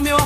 meu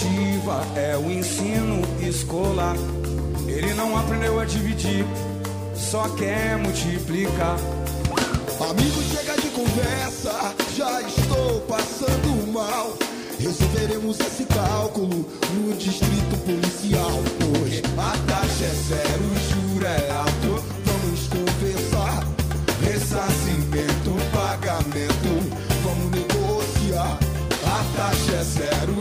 Justificativa é o ensino escolar. Ele não aprendeu a dividir, só quer multiplicar. Amigo, chega de conversa, já estou passando mal. Resolveremos esse cálculo no distrito policial. Pois a taxa é zero, o juro é alto. Vamos conversar. Ressarcimento, pagamento, vamos negociar. A taxa é zero,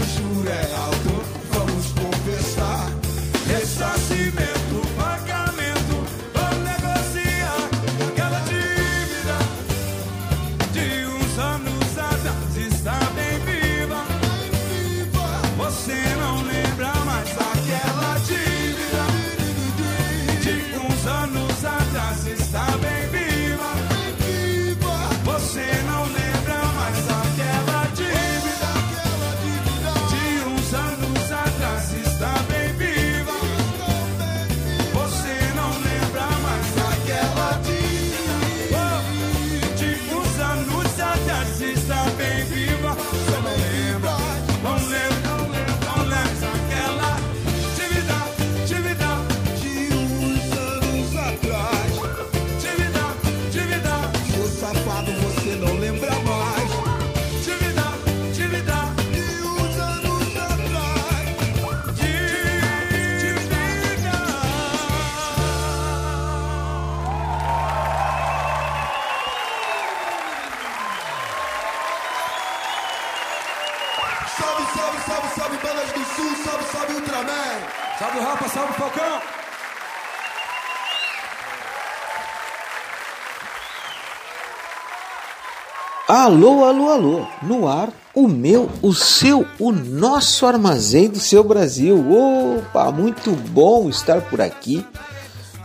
Alô, alô, alô, no ar, o meu, o seu, o nosso armazém do seu Brasil. Opa, muito bom estar por aqui.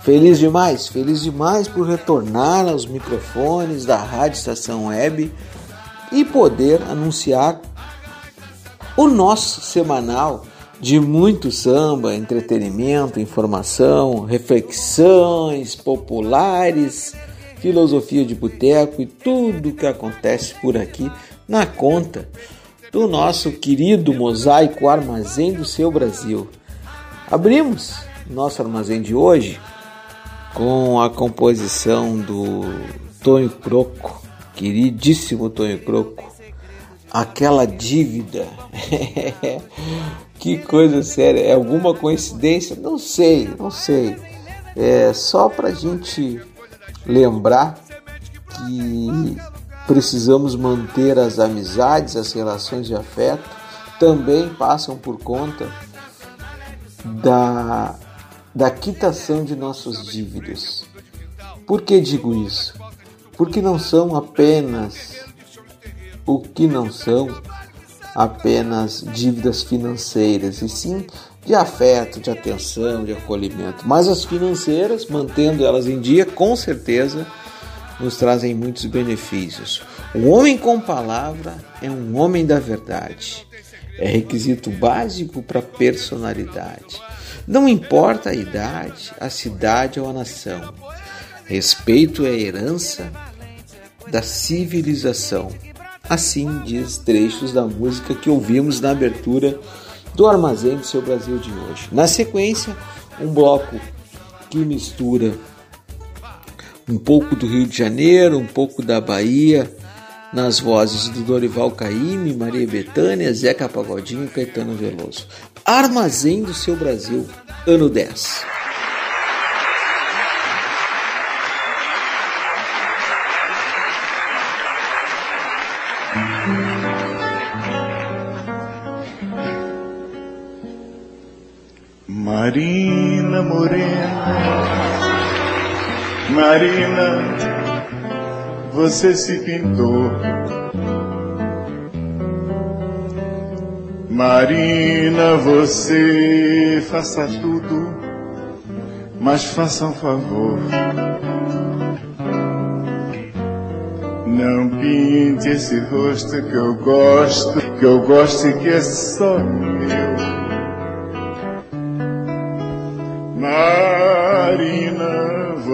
Feliz demais, feliz demais por retornar aos microfones da Rádio Estação Web e poder anunciar o nosso semanal de muito samba, entretenimento, informação, reflexões populares filosofia de boteco e tudo que acontece por aqui na conta do nosso querido mosaico Armazém do Seu Brasil. Abrimos nosso armazém de hoje com a composição do Tonho Croco, queridíssimo Tonho Croco, aquela dívida. que coisa séria, é alguma coincidência? Não sei, não sei. É só pra gente lembrar que precisamos manter as amizades, as relações de afeto, também passam por conta da, da quitação de nossas dívidas. Por que digo isso? Porque não são apenas o que não são apenas dívidas financeiras, e sim de afeto, de atenção, de acolhimento. Mas as financeiras, mantendo elas em dia, com certeza nos trazem muitos benefícios. O homem com palavra é um homem da verdade. É requisito básico para personalidade. Não importa a idade, a cidade ou a nação. Respeito é herança da civilização. Assim diz trechos da música que ouvimos na abertura do Armazém do Seu Brasil de hoje. Na sequência, um bloco que mistura um pouco do Rio de Janeiro, um pouco da Bahia, nas vozes do Dorival Caymmi, Maria Bethânia, Zeca Pagodinho e Caetano Veloso. Armazém do Seu Brasil, ano 10. Marina Morena, Marina, você se pintou. Marina, você faça tudo, mas faça um favor. Não pinte esse rosto que eu gosto, que eu gosto e que é só meu.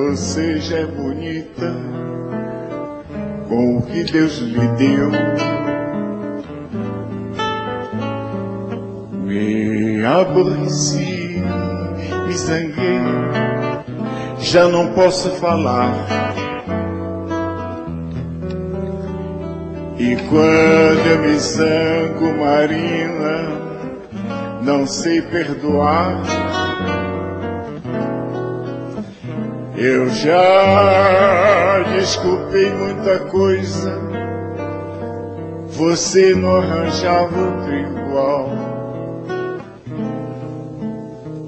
Você já é bonita com o que Deus lhe deu. Me aborreci, me zanguei, já não posso falar. E quando eu me zango, Marina, não sei perdoar. Eu já desculpei muita coisa, você não arranjava outro igual.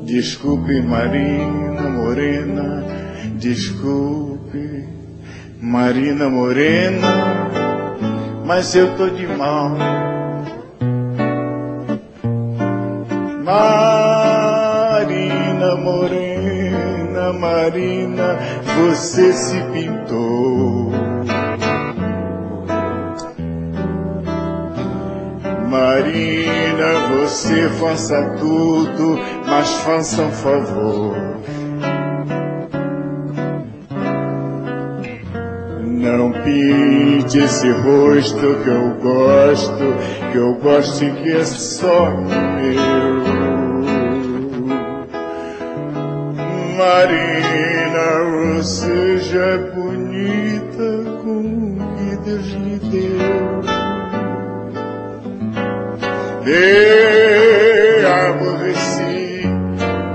Desculpe, Marina Morena, desculpe, Marina Morena, mas eu tô de mal. Marina Morena, Marina, você se pintou. Marina, você faça tudo, mas faça um favor. Não pinte esse rosto que eu gosto, que eu gosto e que é só meu. Marina, você já é bonita com o que Deus lhe deu. Me aborreci,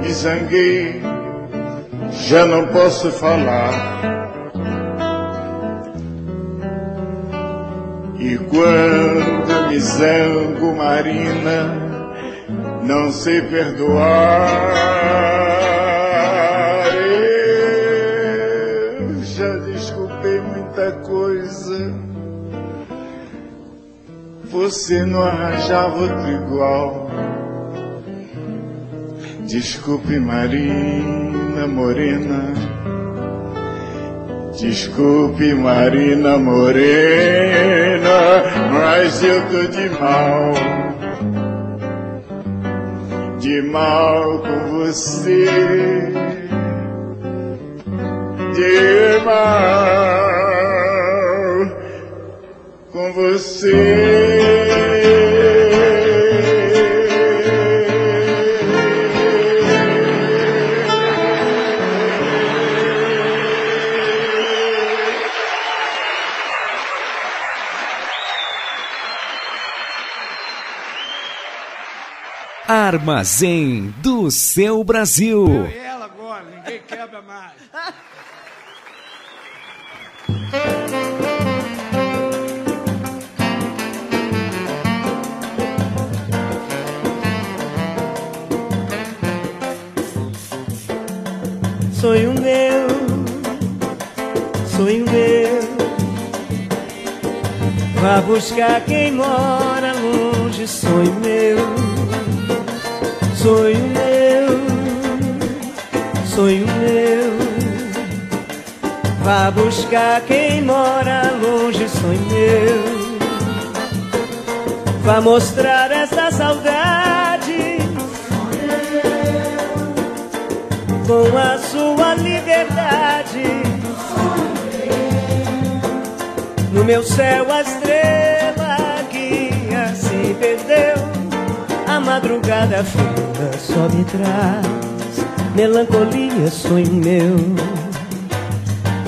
me zanguei, já não posso falar. E quando me zango, Marina, não sei perdoar. Você não arranjava outro igual. Desculpe, Marina Morena. Desculpe, Marina Morena, mas eu tô de mal. De mal com você. De mal você. Armazém do seu Brasil. Eu e ela agora, ninguém quebra mais. Sonho meu, sonho meu. Vá buscar quem mora longe, sonho meu, sonho meu, sonho meu. Vá buscar quem mora longe, sonho meu. Vá mostrar essa saudade com a sua liberdade. No meu céu a estrela guia se perdeu. A madrugada fria só me traz melancolia, sonho meu.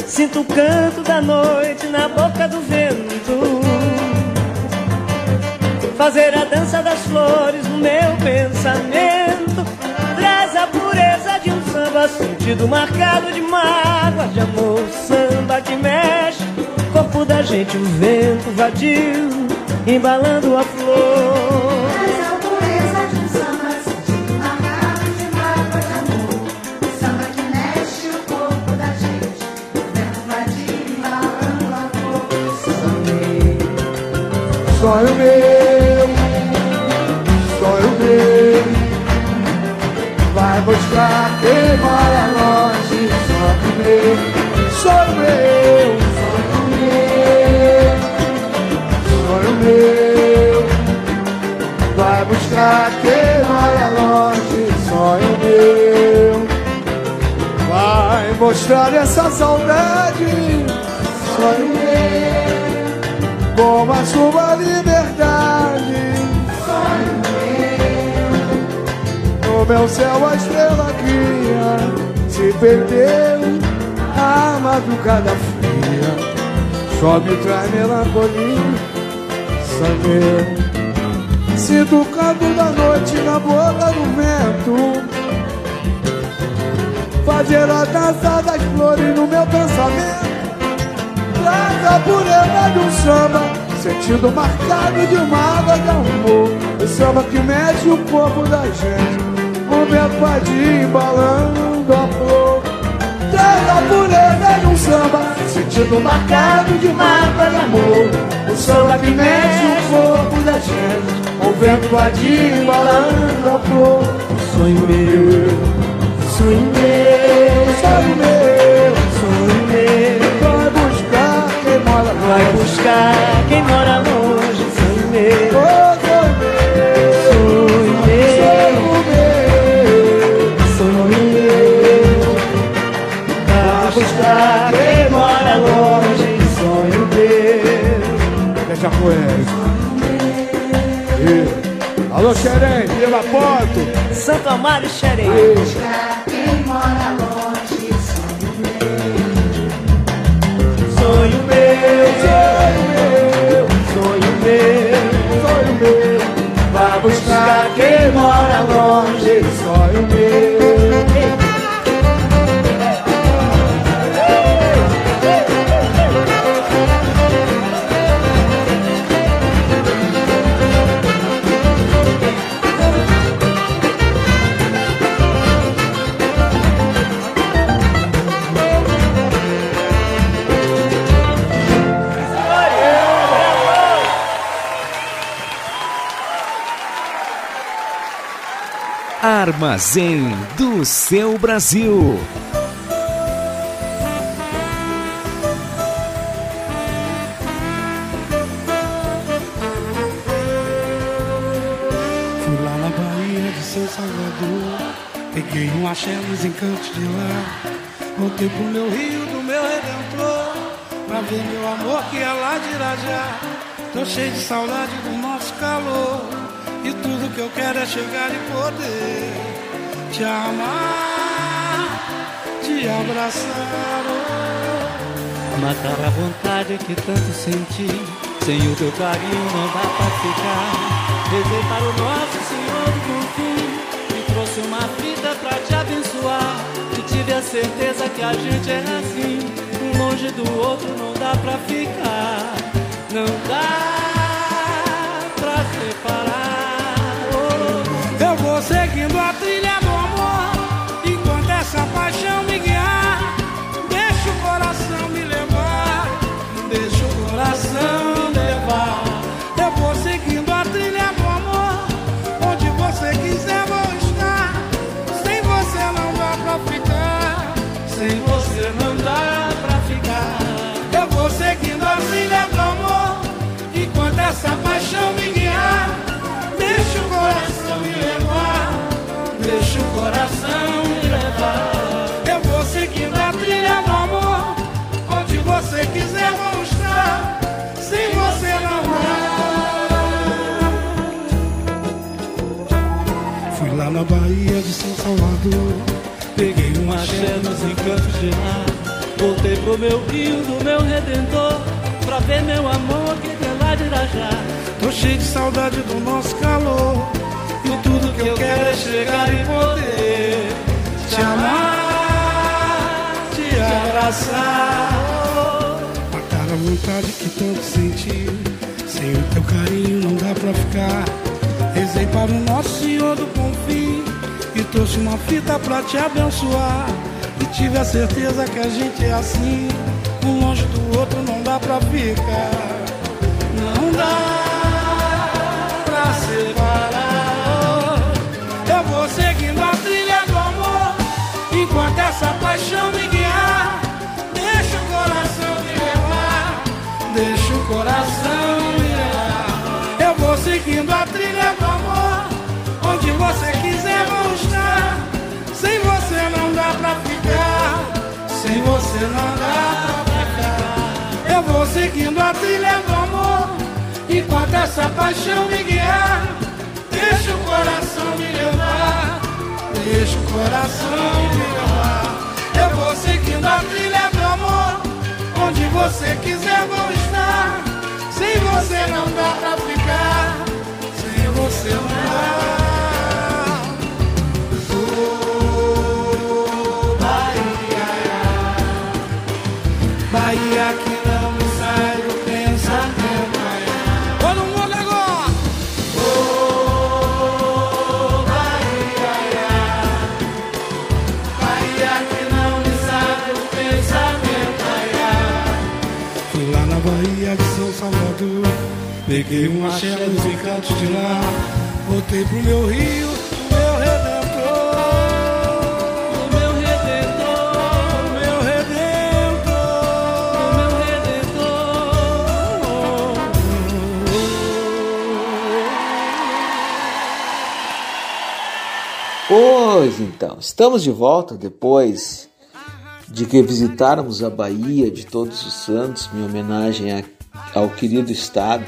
Sinto o canto da noite na boca do vento. Fazer a dança das flores no meu pensamento. Samba, sentido marcado de mágoa, de amor. Samba que mexe, corpo da gente, o vento vadio, embalando a flor. Traz a pureza buscar quem mora longe, sonho meu, sonho meu, sonho meu, sonho meu, vai buscar quem mora longe, sonho meu, vai mostrar essa saudade, sonho meu como a sua liberdade. No meu céu a estrela guia se perdeu, a madrugada fria só me traz melancolia, sangue. Sinto o canto da noite na boca do vento. Fazer a dança das flores no meu pensamento traz a pureza de um samba Sentido marcado de uma água de amor O samba que mexe o corpo da gente O vento vadio embalando a flor. Traz a pureza de um samba Sentido marcado de água de amor. O samba que mexe o corpo da gente O vento vadio embalando a flor. Sonho meu, sonho meu, Sonho meu, sonho meu. vai buscar quem mora Vai longe buscar quem mora longe, poeira. Alô, Xerém, Vila Porto. Santo Amaro Xerém. Pra quem mora longe, sonho Sonho meu, sonho meu, sonho meu. Sonho meu, Vai buscar quem mora longe, sonho meu. Armazém do seu Brasil. Fui lá na Bahia de São Salvador. Peguei um axé nos encantos de lá. Voltei pro meu rio do meu redentor. Pra ver meu amor que é lá de Irajá. Tô cheio de saudade do nosso calor. Que eu quero é chegar e poder te amar, te abraçar. oh. Matar a vontade que tanto senti. Sem o teu carinho não dá pra ficar. Rezei para o nosso Senhor do Fim. Me trouxe uma fita pra te abençoar. E tive a certeza que a gente é assim. Um longe do outro não dá pra ficar. Não dá pra separar. Você quiser vou estar Sem você não dá pra ficar. Sem você não dá pra ficar. Eu vou seguindo a trilha do amor. Enquanto essa paixão me encantos de. Voltei pro meu rio do meu redentor. Pra ver meu amor que é lá de Irajá. tô cheio de saudade do nosso calor. E tudo que eu quero é chegar e poder te amar, te abraçar. Matar a vontade que tanto senti. Sem o teu carinho não dá pra ficar. Rezei para o nosso Senhor do Bom Fim. E trouxe uma fita pra te abençoar. Tive a certeza que a gente é assim. Um longe do outro não dá pra ficar. Não dá pra separar. Eu vou seguindo a trilha do amor. Enquanto essa paixão me guiar. Deixa o coração me levar. Deixa o coração me levar. Eu vou seguindo a trilha do amor. Onde você você não dá pra ficar. Eu vou seguindo a trilha do amor. Enquanto essa paixão me guiar. Deixa o coração me levar. Deixa o coração me levar. Eu vou seguindo a trilha do amor. Onde você quiser vou estar. Sem você não dá pra ficar. Sem você não dá. Bahia que não me do pensamento. Agora! Oh, Bahia, Bahia que não me sai do pensamento. Fui lá na Bahia de São Salvador, peguei um axé nos encantos de lá, voltei pro meu rio, Pois então, estamos de volta depois de que visitarmos a Bahia de Todos os Santos, minha homenagem ao querido estado,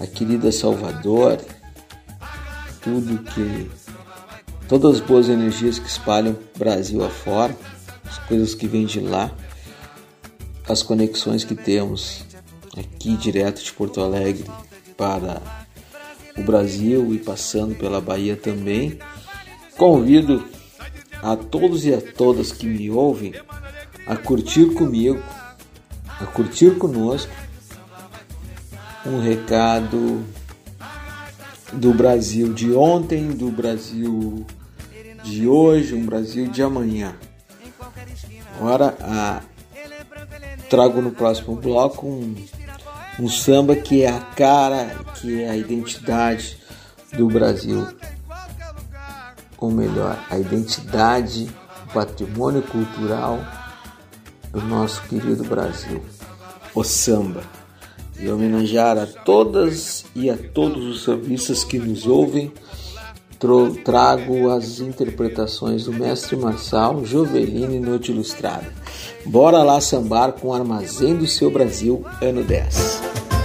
a querida Salvador, tudo que todas as boas energias que espalham Brasil afora, as coisas que vêm de lá, as conexões que temos aqui direto de Porto Alegre para o Brasil e passando pela Bahia também. Convido a todos e a todas que me ouvem a curtir comigo, a curtir conosco um recado do Brasil de ontem, do Brasil de hoje, um Brasil de amanhã. Agora a, trago no próximo bloco um, um samba que é a cara, que é a identidade do Brasil ou melhor, a identidade, o patrimônio cultural do nosso querido Brasil, o samba. E homenagear a todas e a todos os sambistas que nos ouvem, trago as interpretações do mestre Marçal, Jovelino e Noite Ilustrada. Bora lá sambar com Armazém do Seu Brasil, ano 10.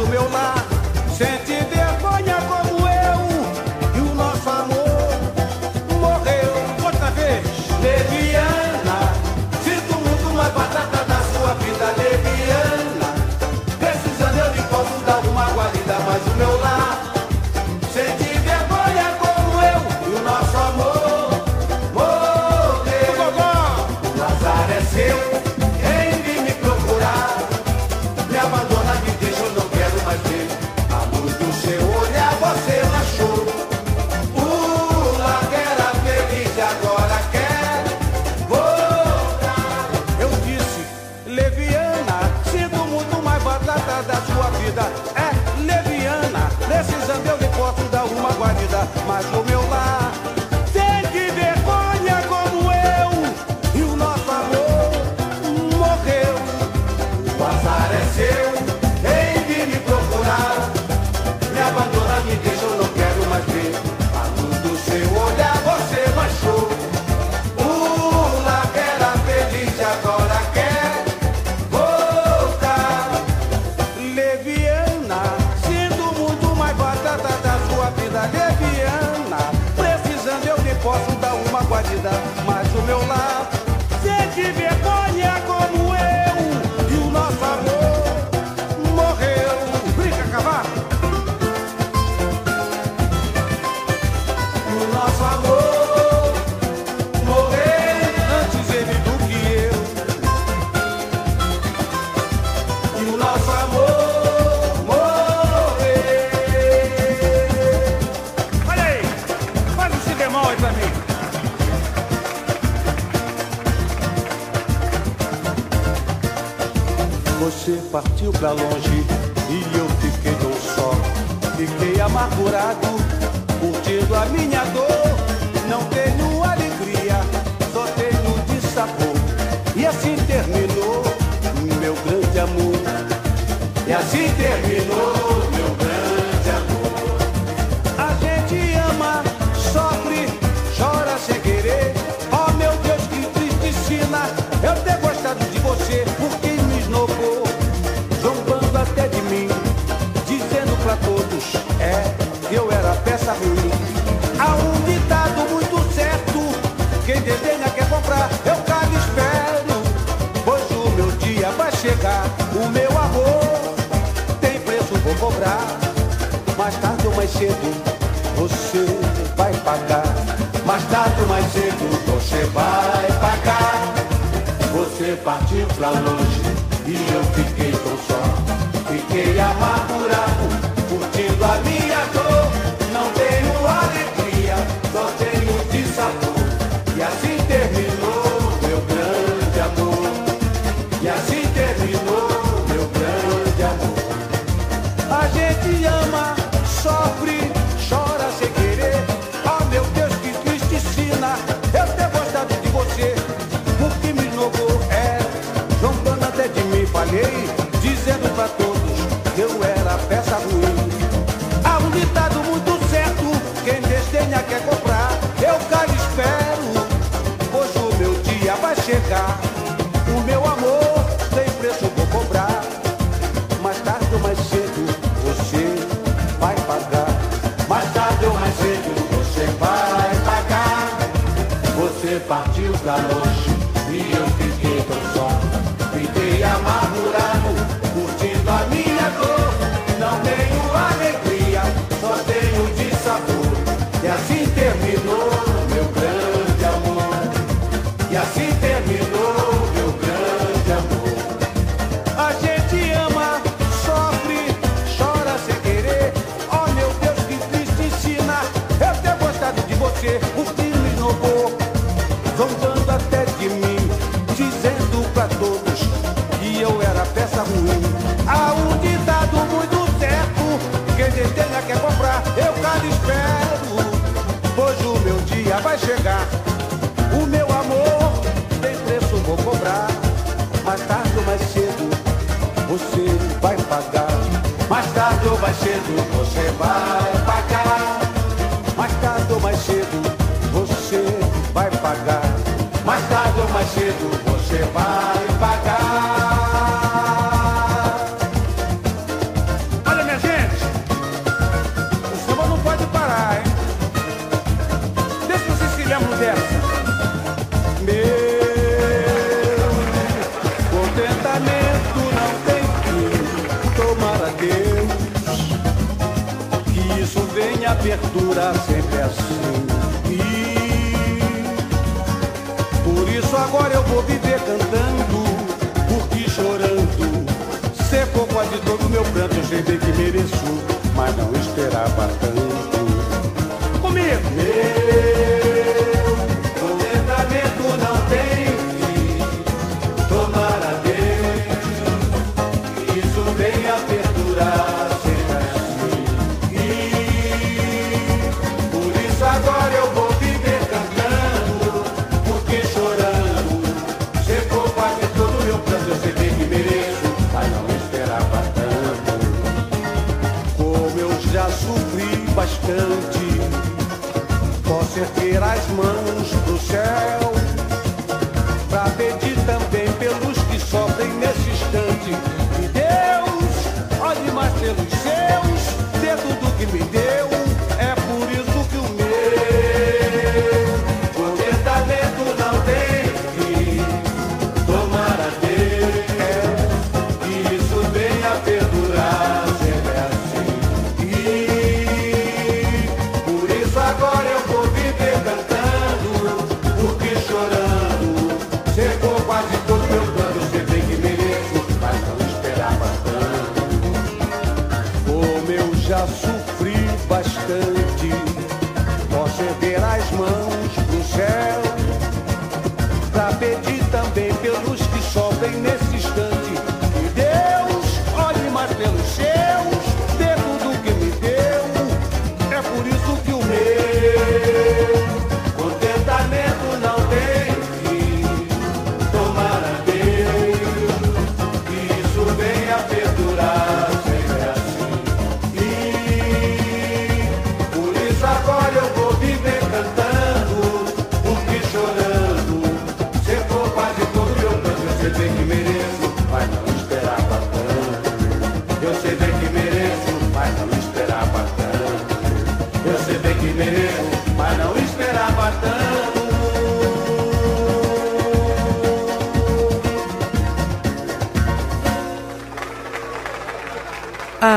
do meu lado. da noite. cedo você vai pagar. Mais tarde ou mais cedo você vai pagar. Mais tarde ou mais cedo você vai pagar. Batman.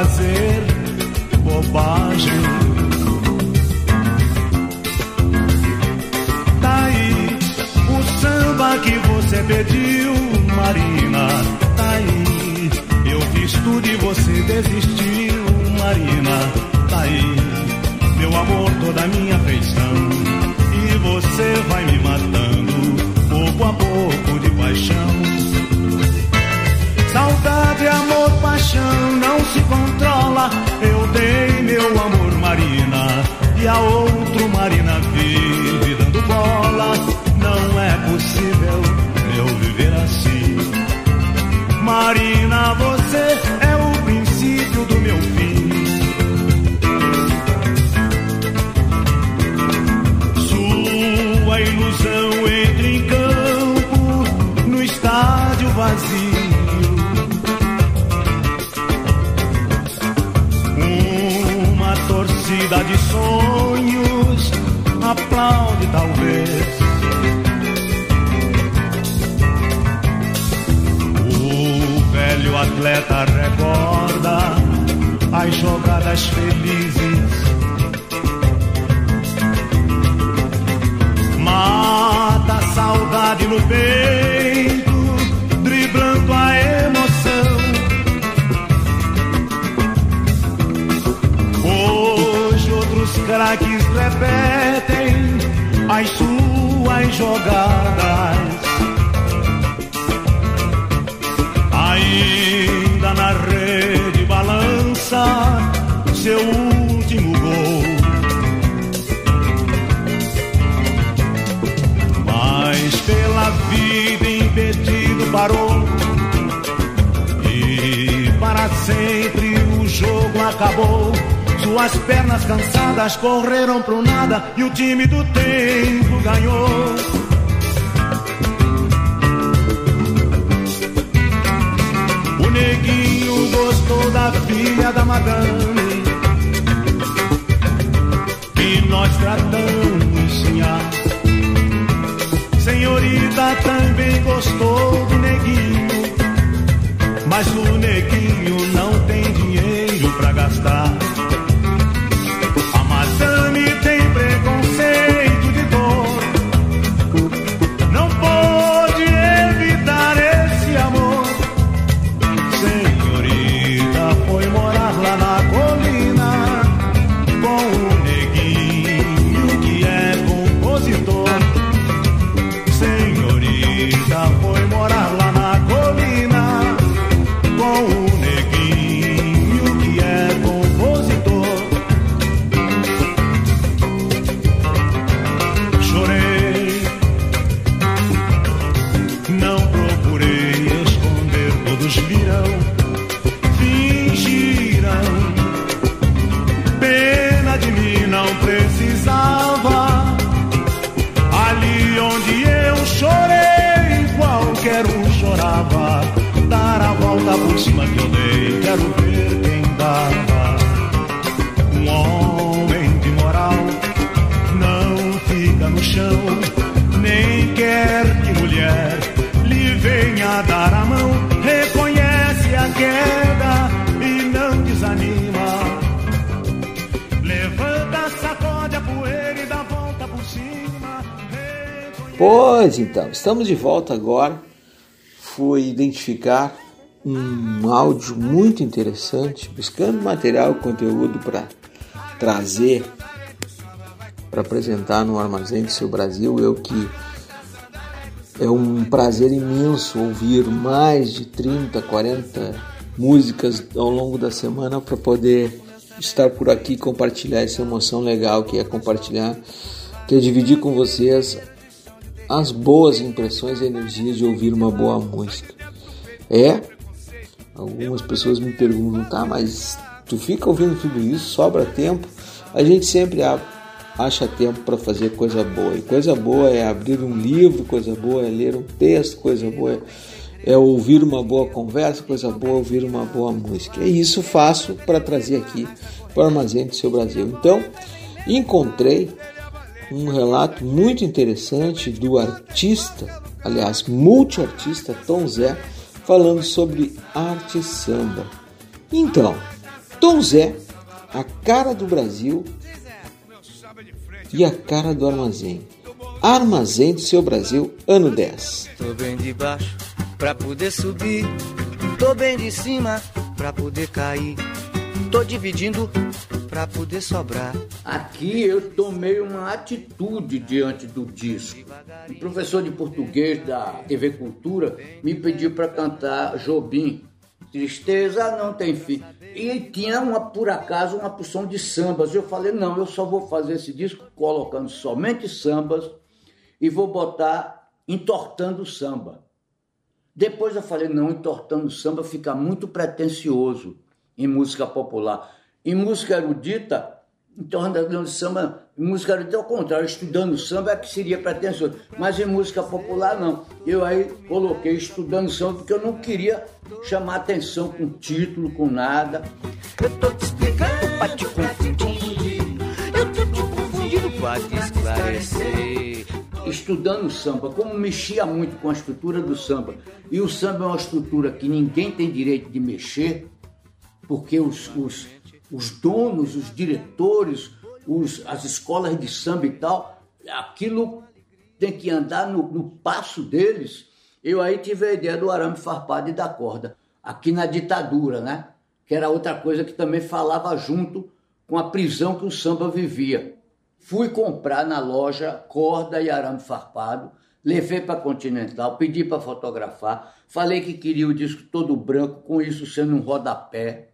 fazer bobagem. Tá aí o samba que você pediu, Marina. Tá aí, eu fiz tudo e você desistiu, Marina. Tá aí, meu amor, toda minha marina e a outro marina vive dando bola. Não é possível eu viver assim. Marina, você é o princípio do meu fim. sonhos, aplaude talvez. O velho atleta recorda as jogadas felizes. Mata a saudade no peito craques repetem as suas jogadas. Ainda na rede balança seu último gol. Mas pela vida impedido parou. E para sempre o jogo acabou. Suas pernas cansadas correram pro nada e o time do tempo ganhou. O neguinho gostou da filha da madame que nós tratamos sim. ah. Senhorita também gostou do neguinho, mas o neguinho não tem dinheiro pra gastar. Pois então, estamos de volta agora. Fui identificar um áudio muito interessante, buscando material, conteúdo para trazer, para apresentar no Armazém do Seu Brasil. Eu que é um prazer imenso ouvir mais de 30, 40 músicas ao longo da semana para poder estar por aqui e compartilhar essa emoção legal que é compartilhar, que é dividir com vocês as boas impressões e energias de ouvir uma boa música. É, algumas pessoas me perguntam, tá, mas tu fica ouvindo tudo isso, sobra tempo? A gente sempre acha tempo para fazer coisa boa. E coisa boa é abrir um livro, coisa boa é ler um texto, coisa boa é, é ouvir uma boa conversa, coisa boa é ouvir uma boa música. E isso faço para trazer aqui para o Armazém do Seu Brasil. Então, encontrei um relato muito interessante do artista, aliás, multiartista Tom Zé, falando sobre arte samba. Então, Tom Zé, a cara do Brasil e a cara do armazém. Armazém do seu Brasil, ano 10. Tô bem de baixo pra poder subir. Tô bem de cima pra poder cair. Tô dividindo pra poder sobrar. Aqui eu tomei uma atitude diante do disco. O professor de português da TV Cultura me pediu para cantar Jobim. Tristeza não tem fim. E tinha uma, por acaso, uma porção de sambas. Eu falei, não, eu só vou fazer esse disco colocando somente sambas e vou botar entortando samba. Depois eu falei, não, entortando samba fica muito pretensioso em música popular. Em música erudita, entortando samba, em música erudita ao contrário, estudando samba é que seria pretensioso. Mas em música popular não. Eu aí coloquei estudando samba porque eu não queria chamar atenção com título, com nada. Eu tô te explicando pra te confundir. Eu tô te confundindo pra te esclarecer. estudando samba, como mexia muito com a estrutura do samba, e o samba é uma estrutura que ninguém tem direito de mexer, porque os, os, os donos, os diretores, os, as escolas de samba e tal, aquilo tem que andar no, no passo deles. Eu aí tive a ideia do arame farpado e da corda, aqui na ditadura, né? Que era outra coisa que também falava junto com a prisão que o samba vivia. Fui comprar na loja corda e arame farpado, levei para Continental, pedi para fotografar, falei que queria o disco todo branco, com isso sendo um rodapé.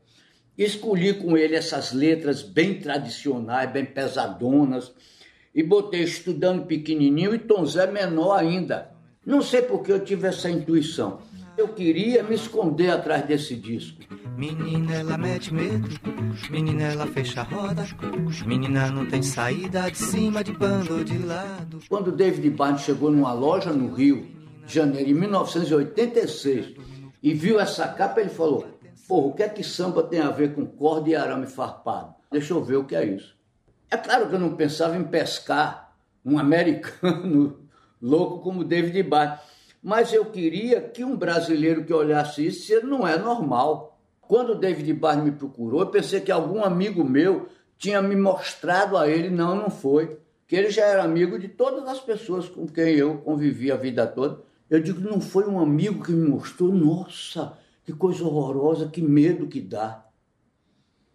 Escolhi com ele essas letras bem tradicionais, bem pesadonas, e botei estudando pequenininho e Tom Zé menor ainda. Não sei por que eu tive essa intuição. Eu queria me esconder atrás desse disco. Menina, ela mete medo. Menina, ela fecha a roda. Menina, não tem saída de cima, de bando ou de lado. Quando David Barnes chegou numa loja no Rio, de janeiro de 1986, e viu essa capa, ele falou: Porra, o que é que samba tem a ver com corda e arame farpado? Deixa eu ver o que é isso. É claro que eu não pensava em pescar um americano louco como David Barnes, mas eu queria que um brasileiro que olhasse isso dissesse, não é normal. Quando o David Barnes me procurou, eu pensei que algum amigo meu tinha me mostrado a ele, não, não foi. Que ele já era amigo de todas as pessoas com quem eu convivi a vida toda. Eu digo, não foi um amigo que me mostrou, nossa, que coisa horrorosa, que medo que dá.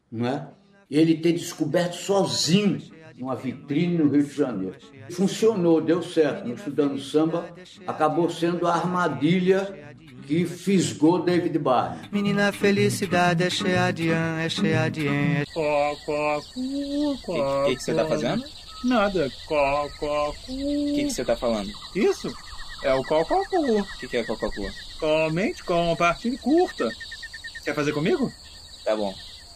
Não é? Ele ter descoberto sozinho uma vitrine no Rio de Janeiro. Funcionou, deu certo. No Estudando Samba, acabou sendo a armadilha que fisgou David Barnes. Menina, a felicidade é cheia de an, é cheia de en. O que, que você tá fazendo? Nada. O que, que você tá falando? Isso é o cococu. O que, que é cococu? Comente com partida curta. Quer fazer comigo? Tá bom.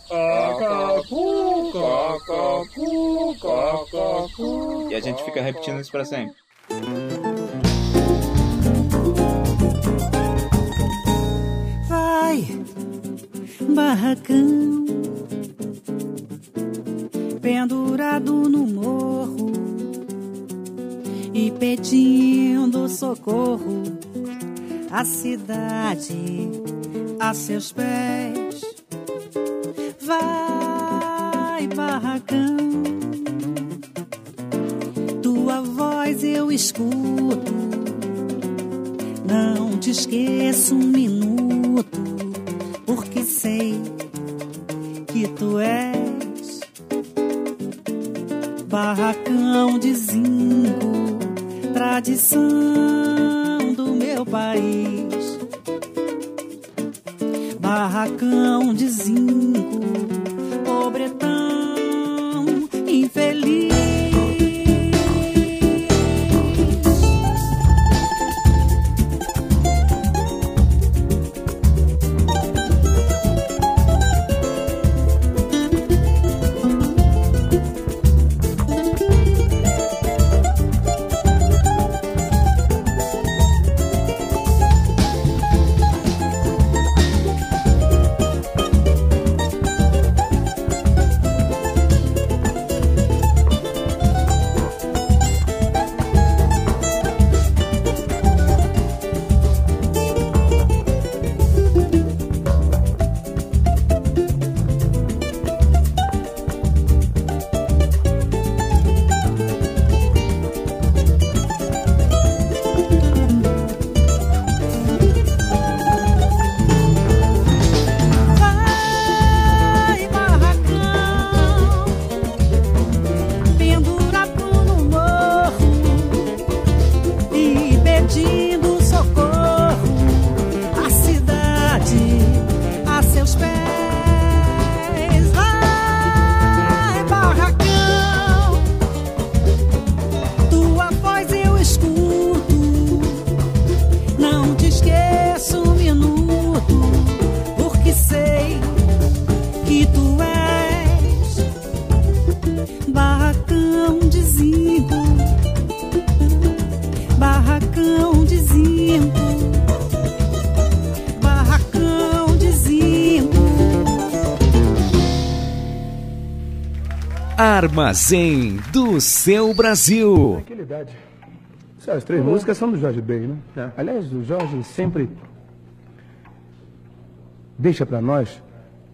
Cococu, cococu, cococu. E a gente fica repetindo isso pra sempre. Vai, barracão, pendurado no morro e pedindo socorro. A cidade a seus pés. Vai, barracão, tua voz eu escuto. Não te esqueço um minuto, porque sei que tu és barracão de zinco, tradição do meu país. Barracão de zinco, pobretão infeliz. Armazém do seu Brasil. Tranquilidade. As três músicas são do Jorge Ben, né? Aliás, o Jorge sempre deixa pra nós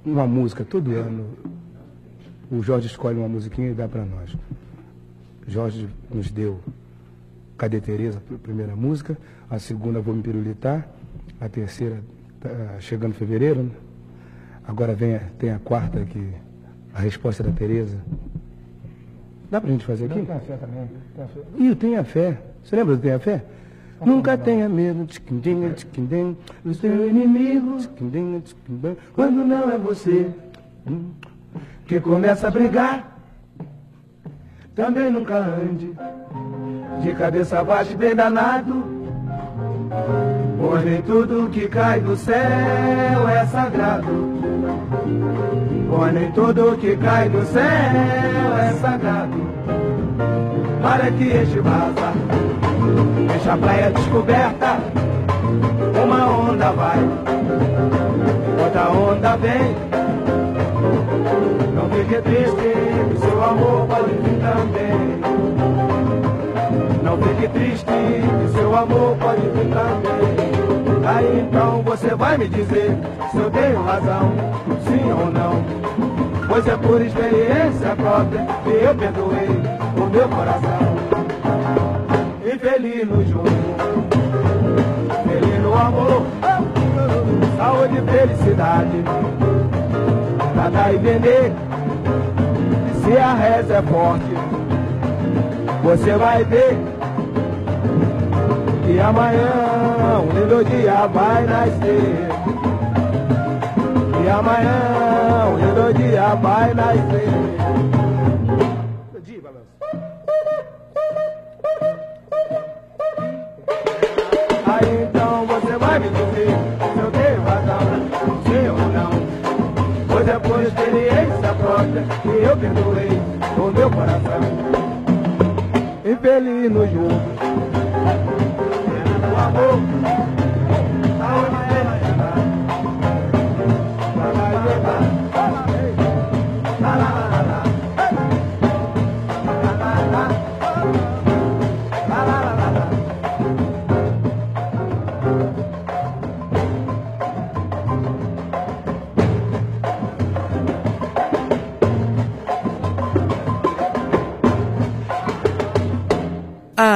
uma música todo ano. O Jorge escolhe uma musiquinha e dá pra nós. Jorge nos deu Cadê Tereza, pr- primeira música. A segunda, Vou Me Pirulitar. A terceira, tá chegando em fevereiro. Né? Agora vem a- tem a quarta, que a resposta é da Tereza. Dá pra gente fazer aqui? Tem a fé também. Tem a fé. Ih, o Tenha Fé. Você lembra do Tenha Fé? Nunca tenha medo, tchiquindim, tchiquindim, do seu inimigo, tchiquindim, tchiquindim, quando não é você que começa a brigar. Também nunca ande de cabeça baixa e bem danado, pois nem tudo que cai do céu é sagrado. Pois nem tudo que cai do céu é sagrado. Para que este vaza, deixa a praia descoberta. Uma onda vai, outra onda vem. Não fique triste, seu amor pode vir também. Não fique triste, seu amor pode vir também. Aí então você vai me dizer se eu tenho razão, sim ou não. Pois é por experiência própria que eu perdoei o meu coração. Infeliz no jogo, feliz no amor, saúde e felicidade. Pra dar e vender, se a reza é forte, você vai ver que amanhã um lindo dia vai nascer. E amanhã um lindo dia vai nascer. Aí então você vai me dizer se eu tenho razão, sim ou não. Pois é por experiência própria que eu perdoei o meu coração. Infeliz no jogo, amor,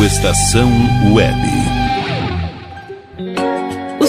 Estação Web.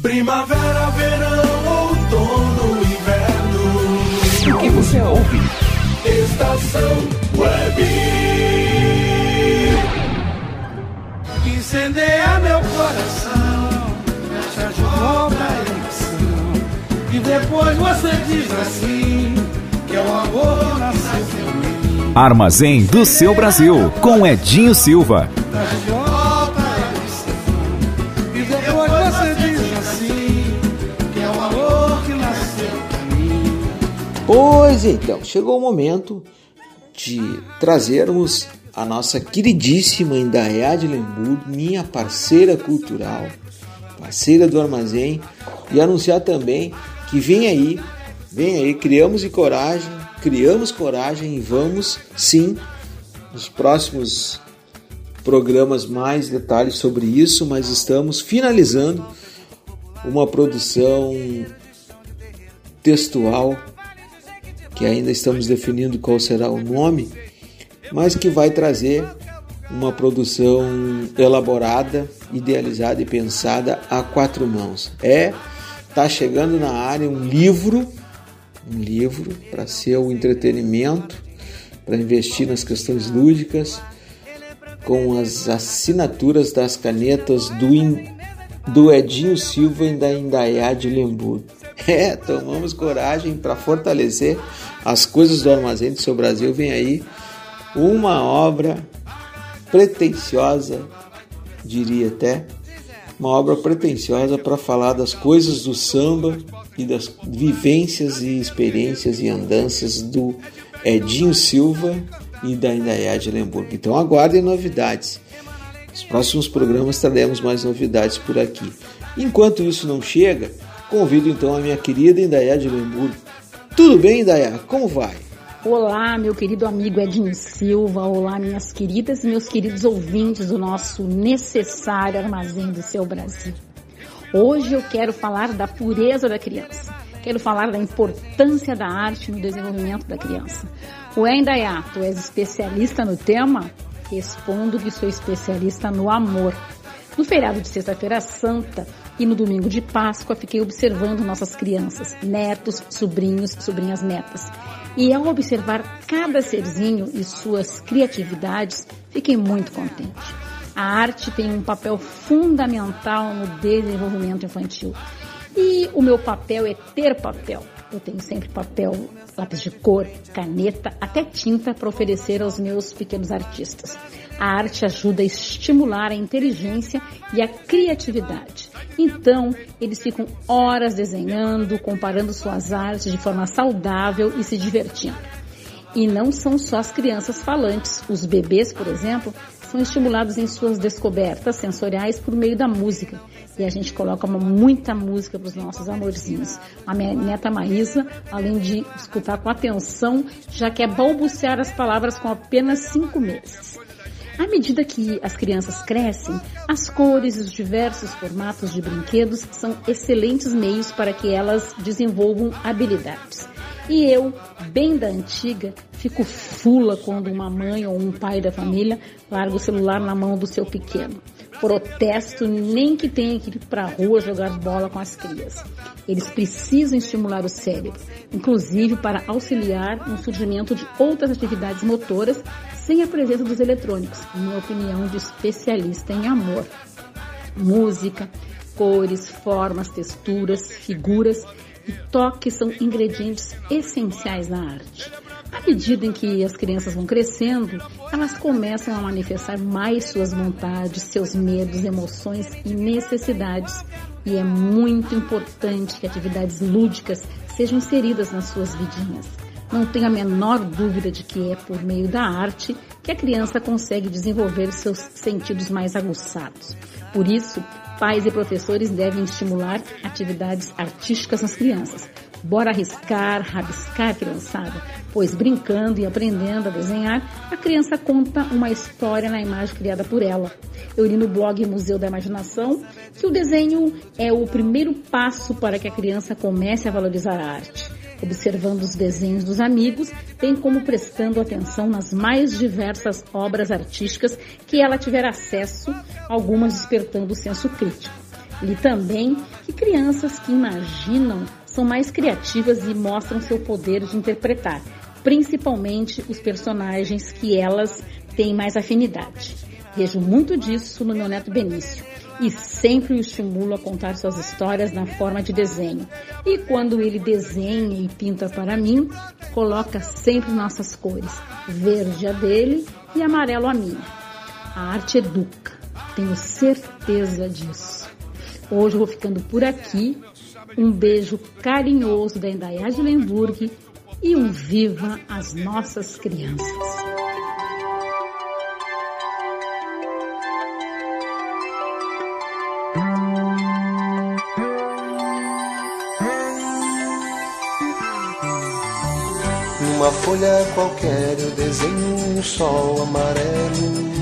Primavera, verão, outono, inverno. O que você ouve? Estação Web. Incendeia meu coração, te ajudou pra emoção. E depois você diz assim, que é o amor nasceu. Armazém do seu Brasil, com Edinho Silva. Pois então, chegou o momento de trazermos a nossa queridíssima Indaiá de Lemburgo, minha parceira cultural, parceira do armazém, e anunciar também que vem aí, vem aí, criamos coragem, criamos coragem e vamos sim nos próximos programas mais detalhes sobre isso, mas estamos finalizando uma produção textual que ainda estamos definindo qual será o nome, mas que vai trazer uma produção elaborada, idealizada e pensada a quatro mãos. É, tá chegando na área um livro, um livro para ser o entretenimento, para investir nas questões lúdicas, com as assinaturas das canetas do, do Edinho Silva e da Indaiá de Lemburgo. É, tomamos coragem para fortalecer as coisas do armazém do seu Brasil. Vem aí uma obra pretensiosa, diria até, uma obra pretensiosa para falar das coisas do samba e das vivências e experiências e andanças do Edinho Silva e da Indaiá de Lemburgo. Então aguardem novidades. Nos próximos programas traremos mais novidades por aqui. Enquanto isso não chega, convido então a minha querida Indaiá de Lemburgo. Tudo bem, Indaiá? Como vai? Olá, meu querido amigo Edinho Silva. Olá, minhas queridas e meus queridos ouvintes do nosso necessário armazém do seu Brasil. Hoje eu quero falar da pureza da criança. Quero falar da importância da arte no desenvolvimento da criança. O Endaiá, tu és especialista no tema? Respondo que sou especialista no amor. No feriado de Sexta-feira Santa e no domingo de Páscoa, fiquei observando nossas crianças, netos, sobrinhos, sobrinhas netas. E ao observar cada serzinho e suas criatividades, fiquei muito contente. A arte tem um papel fundamental no desenvolvimento infantil. E o meu papel é ter papel. Eu tenho sempre papel, lápis de cor, caneta, até tinta para oferecer aos meus pequenos artistas. A arte ajuda a estimular a inteligência e a criatividade. Então, eles ficam horas desenhando, comparando suas artes de forma saudável e se divertindo. E não são só as crianças falantes. Os bebês, por exemplo, são estimulados em suas descobertas sensoriais por meio da música. E a gente coloca uma, muita música para os nossos amorzinhos. A minha neta Maísa, além de escutar com atenção, já quer balbuciar as palavras com apenas cinco meses. À medida que as crianças crescem, as cores e os diversos formatos de brinquedos são excelentes meios para que elas desenvolvam habilidades. E eu, bem da antiga, fico fula quando uma mãe ou um pai da família larga o celular na mão do seu pequeno. Protesto nem que tenha que ir para a rua jogar bola com as crias. Eles precisam estimular o cérebro, inclusive para auxiliar no surgimento de outras atividades motoras sem a presença dos eletrônicos, minha opinião de especialista em amor. Música, cores, formas, texturas, figuras e toque são ingredientes essenciais na arte. À medida em que as crianças vão crescendo, elas começam a manifestar mais suas vontades, seus medos, emoções e necessidades. E é muito importante que atividades lúdicas sejam inseridas nas suas vidinhas. Não tenho a menor dúvida de que é por meio da arte que a criança consegue desenvolver seus sentidos mais aguçados. Por isso, pais e professores devem estimular atividades artísticas nas crianças. Bora arriscar, rabiscar, criançada, pois brincando e aprendendo a desenhar, a criança conta uma história na imagem criada por ela. Eu li no blog Museu da Imaginação que o desenho é o primeiro passo para que a criança comece a valorizar a arte observando os desenhos dos amigos, bem como prestando atenção nas mais diversas obras artísticas que ela tiver acesso, algumas despertando o senso crítico. Li também que crianças que imaginam são mais criativas e mostram seu poder de interpretar, principalmente os personagens que elas têm mais afinidade. Vejo muito disso no meu neto Benício e sempre o estimulo a contar suas histórias na forma de desenho. E quando ele desenha e pinta para mim, coloca sempre nossas cores, verde a dele e amarelo a minha. A arte educa, tenho certeza disso. Hoje eu vou ficando por aqui. Um beijo carinhoso da Indaiá de Lemburg e um viva as nossas crianças. Numa folha qualquer eu desenho um sol amarelo.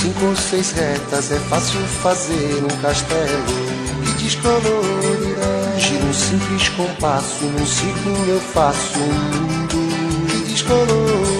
Cinco ou seis retas é fácil fazer um castelo que descolorirá. Giro um simples compasso, num círculo eu faço um mundo que descolorirá.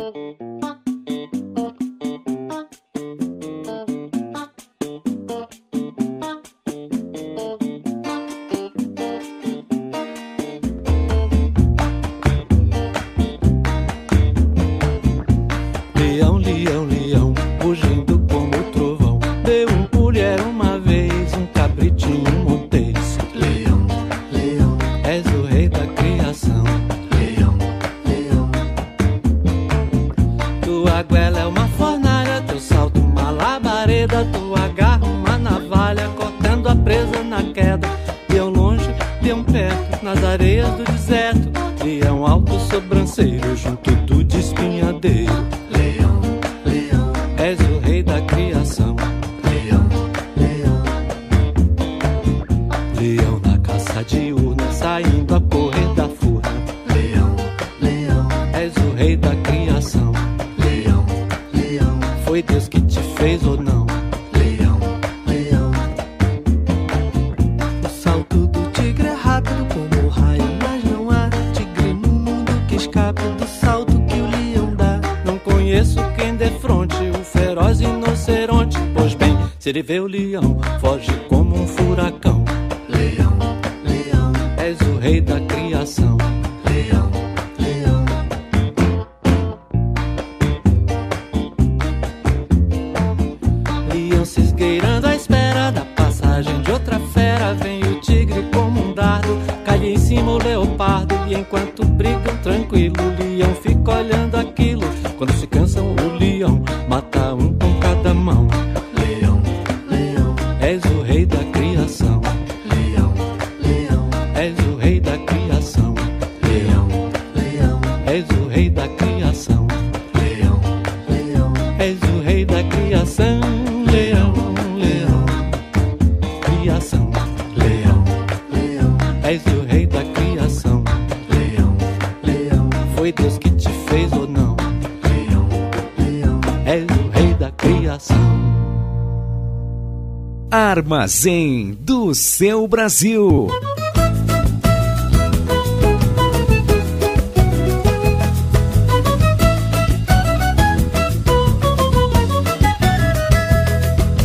Armazém do seu Brasil.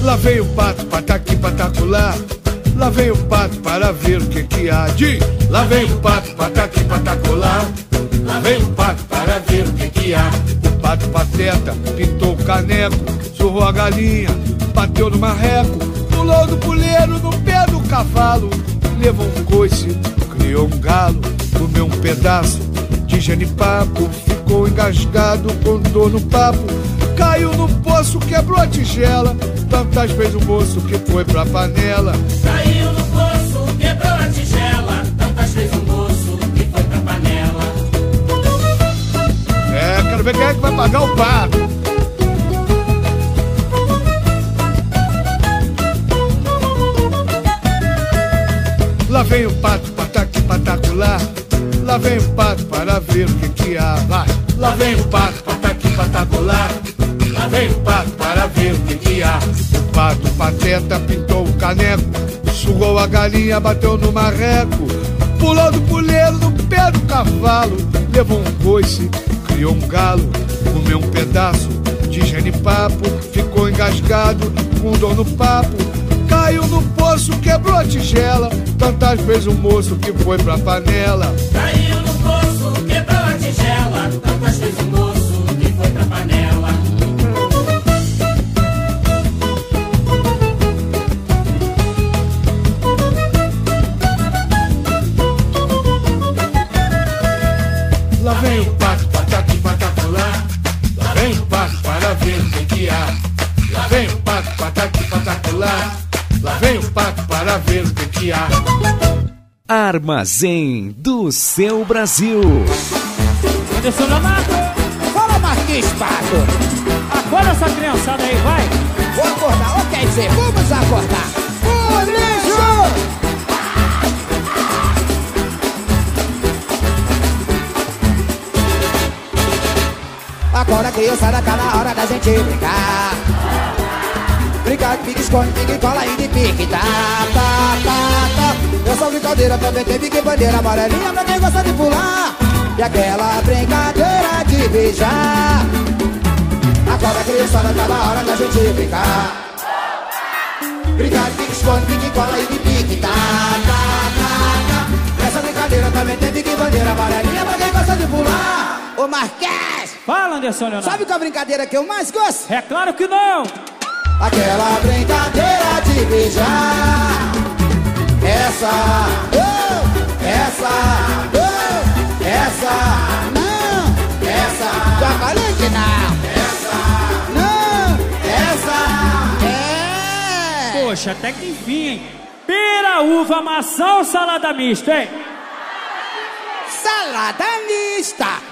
Lá vem o pato, pataqui, patacular. Lá vem o pato para ver o que que há de. Lá vem o pato, pataqui, patacular. Lá vem o pato para ver o que que há. O pato pateta pintou o caneco, surrou a galinha, bateu no marreco, pulou do puleiro no pé do cavalo, levou um coice, criou um galo, comeu um pedaço de genipapo, ficou engasgado com dor no papo, caiu no poço, quebrou a tigela, tantas vezes o moço que foi pra panela. Caiu no poço, quebrou a tigela. Tantas vezes o moço que foi pra panela. É, quero ver quem é que vai pagar o pato. Lá vem o pato, pataqui, patacular. Lá vem o pato para ver o que que há. Vai. Lá vem o pato, pataqui, patacular. Lá vem o pato para ver o que que há. O pato pateta pintou o caneco, sugou a galinha, bateu no marreco, pulou do puleiro no pé do cavalo, levou um coice, criou um galo, comeu um pedaço de genipapo, ficou engasgado com dor no papo, caiu no poço, quebrou a tigela, tantas vezes o moço que foi pra panela. Caiu no poço, quebrou a tigela. Tantas vezes Lá vem o pato para ver o que que há. Armazém do seu Brasil. Anderson Leonardo, fala Marquinhos Pato. Acorda essa criançada aí, vai. Vou acordar, ou quer dizer, vamos acordar. Bolejo! Agora criançada, tá na hora da gente brincar. Brincar de pique, esconde, pique, cola e de pique, tá, tá, tá, tá. Essa brincadeira também tem pique, bandeira amarelinha pra quem gosta de pular. E aquela brincadeira de beijar. Agora criançada, tá na hora da gente brincar. Brincar de pique, esconde, pique, cola e de pique, tá, tá, tá, tá. Essa brincadeira também tem pique, bandeira amarelinha pra quem gosta de pular. Ô Marquês! Fala, Anderson Leonardo. Sabe qual a brincadeira que eu mais gosto? É claro que não. Aquela brincadeira de beijar. Essa, oh, essa, oh, essa, não, essa. Já falei que não. Essa, não, essa, é. Poxa, até que enfim, hein? Pera, uva, maçã ou salada mista, hein? Salada mista.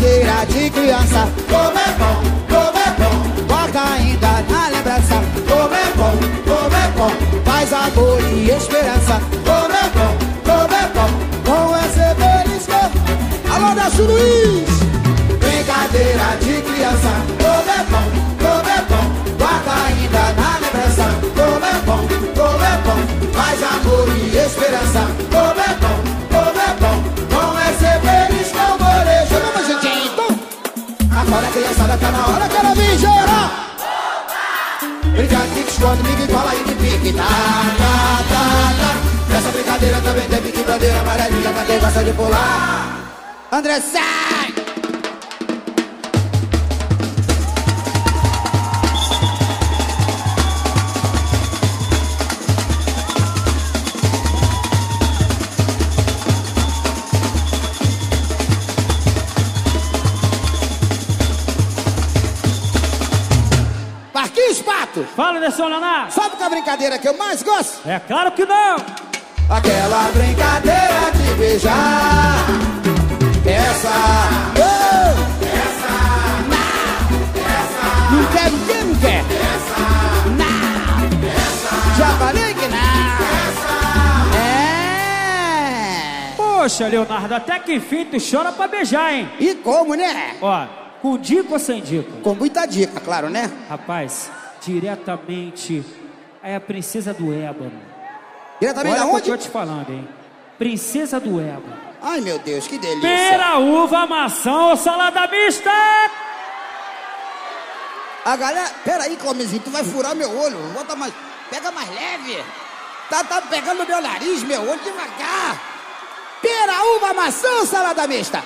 Brincadeira de criança. Como é bom, como é bom. Guarda ainda na lembrança. Como é bom, como é bom. Faz amor e esperança. Como é bom, como é bom. Com esse belisco. Alô, Décio Luiz. Brincadeira de criança. Como é bom, como é bom. Guarda ainda na lembrança. Como é bom, como é bom. Faz amor e esperança. Como é bom, criançada tá na hora que ela vem geral. Brincar de esconde, ninguém cola e de pique. Tá, tá, tá, tá. Nessa brincadeira também tem pique bandeira amarelinha pra quem gosta de pular. André, sai! Pato! Fala, Anderson Leonardo! Sabe qual é a brincadeira que eu mais gosto? É claro que não! Aquela brincadeira de beijar. Essa. Oh! Essa. Não. Essa. Não quer o quê? Não quer? Essa. Não. Essa. Já falei que não. Essa. É. Poxa, Leonardo, até que enfim tu chora pra beijar, hein? E como, né? Ó, com dica ou sem dica? Com muita dica, claro, né? Rapaz, diretamente é a princesa do ébano. Diretamente Olha da o onde? que eu tô te falando, hein? Princesa do ébano. Ai, meu Deus, que delícia. Pera, uva, maçã ou salada mista? A galera. Pera aí, Clomezinho, tu vai furar meu olho. Bota mais. Pega mais leve. Tá, tá pegando meu nariz, meu olho devagar. Pera, uva, maçã ou salada mista?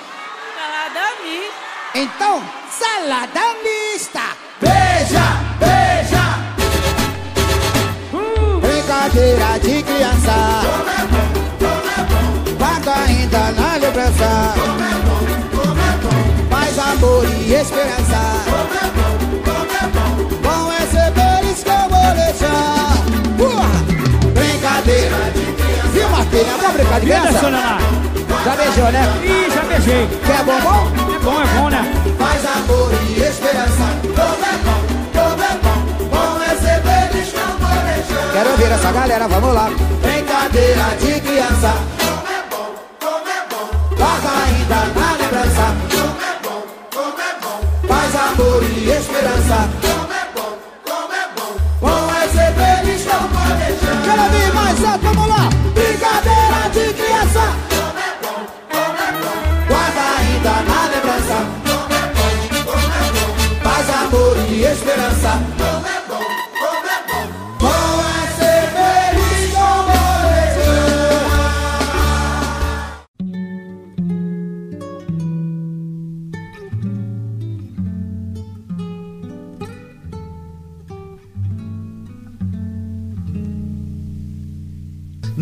Salada mista. Então, salada mista. Beija, beija. Brincadeira de criança. Guarda ainda na lembrança. Mais amor e esperança. Com receberes que eu vou deixar. Porra! Brincadeira de criança. Viu, Marquinhos? É uma brincadeira de criança? Já beijou, né? Ih, já beijei. Quer bombom? É bom, é bom, né? Mais amor e esperança. Quero ouvir essa galera, vamos lá. Brincadeira de criança. Como é bom, como é bom. Guarda ainda na lembrança. Como é bom, como é bom. Mais amor e esperança.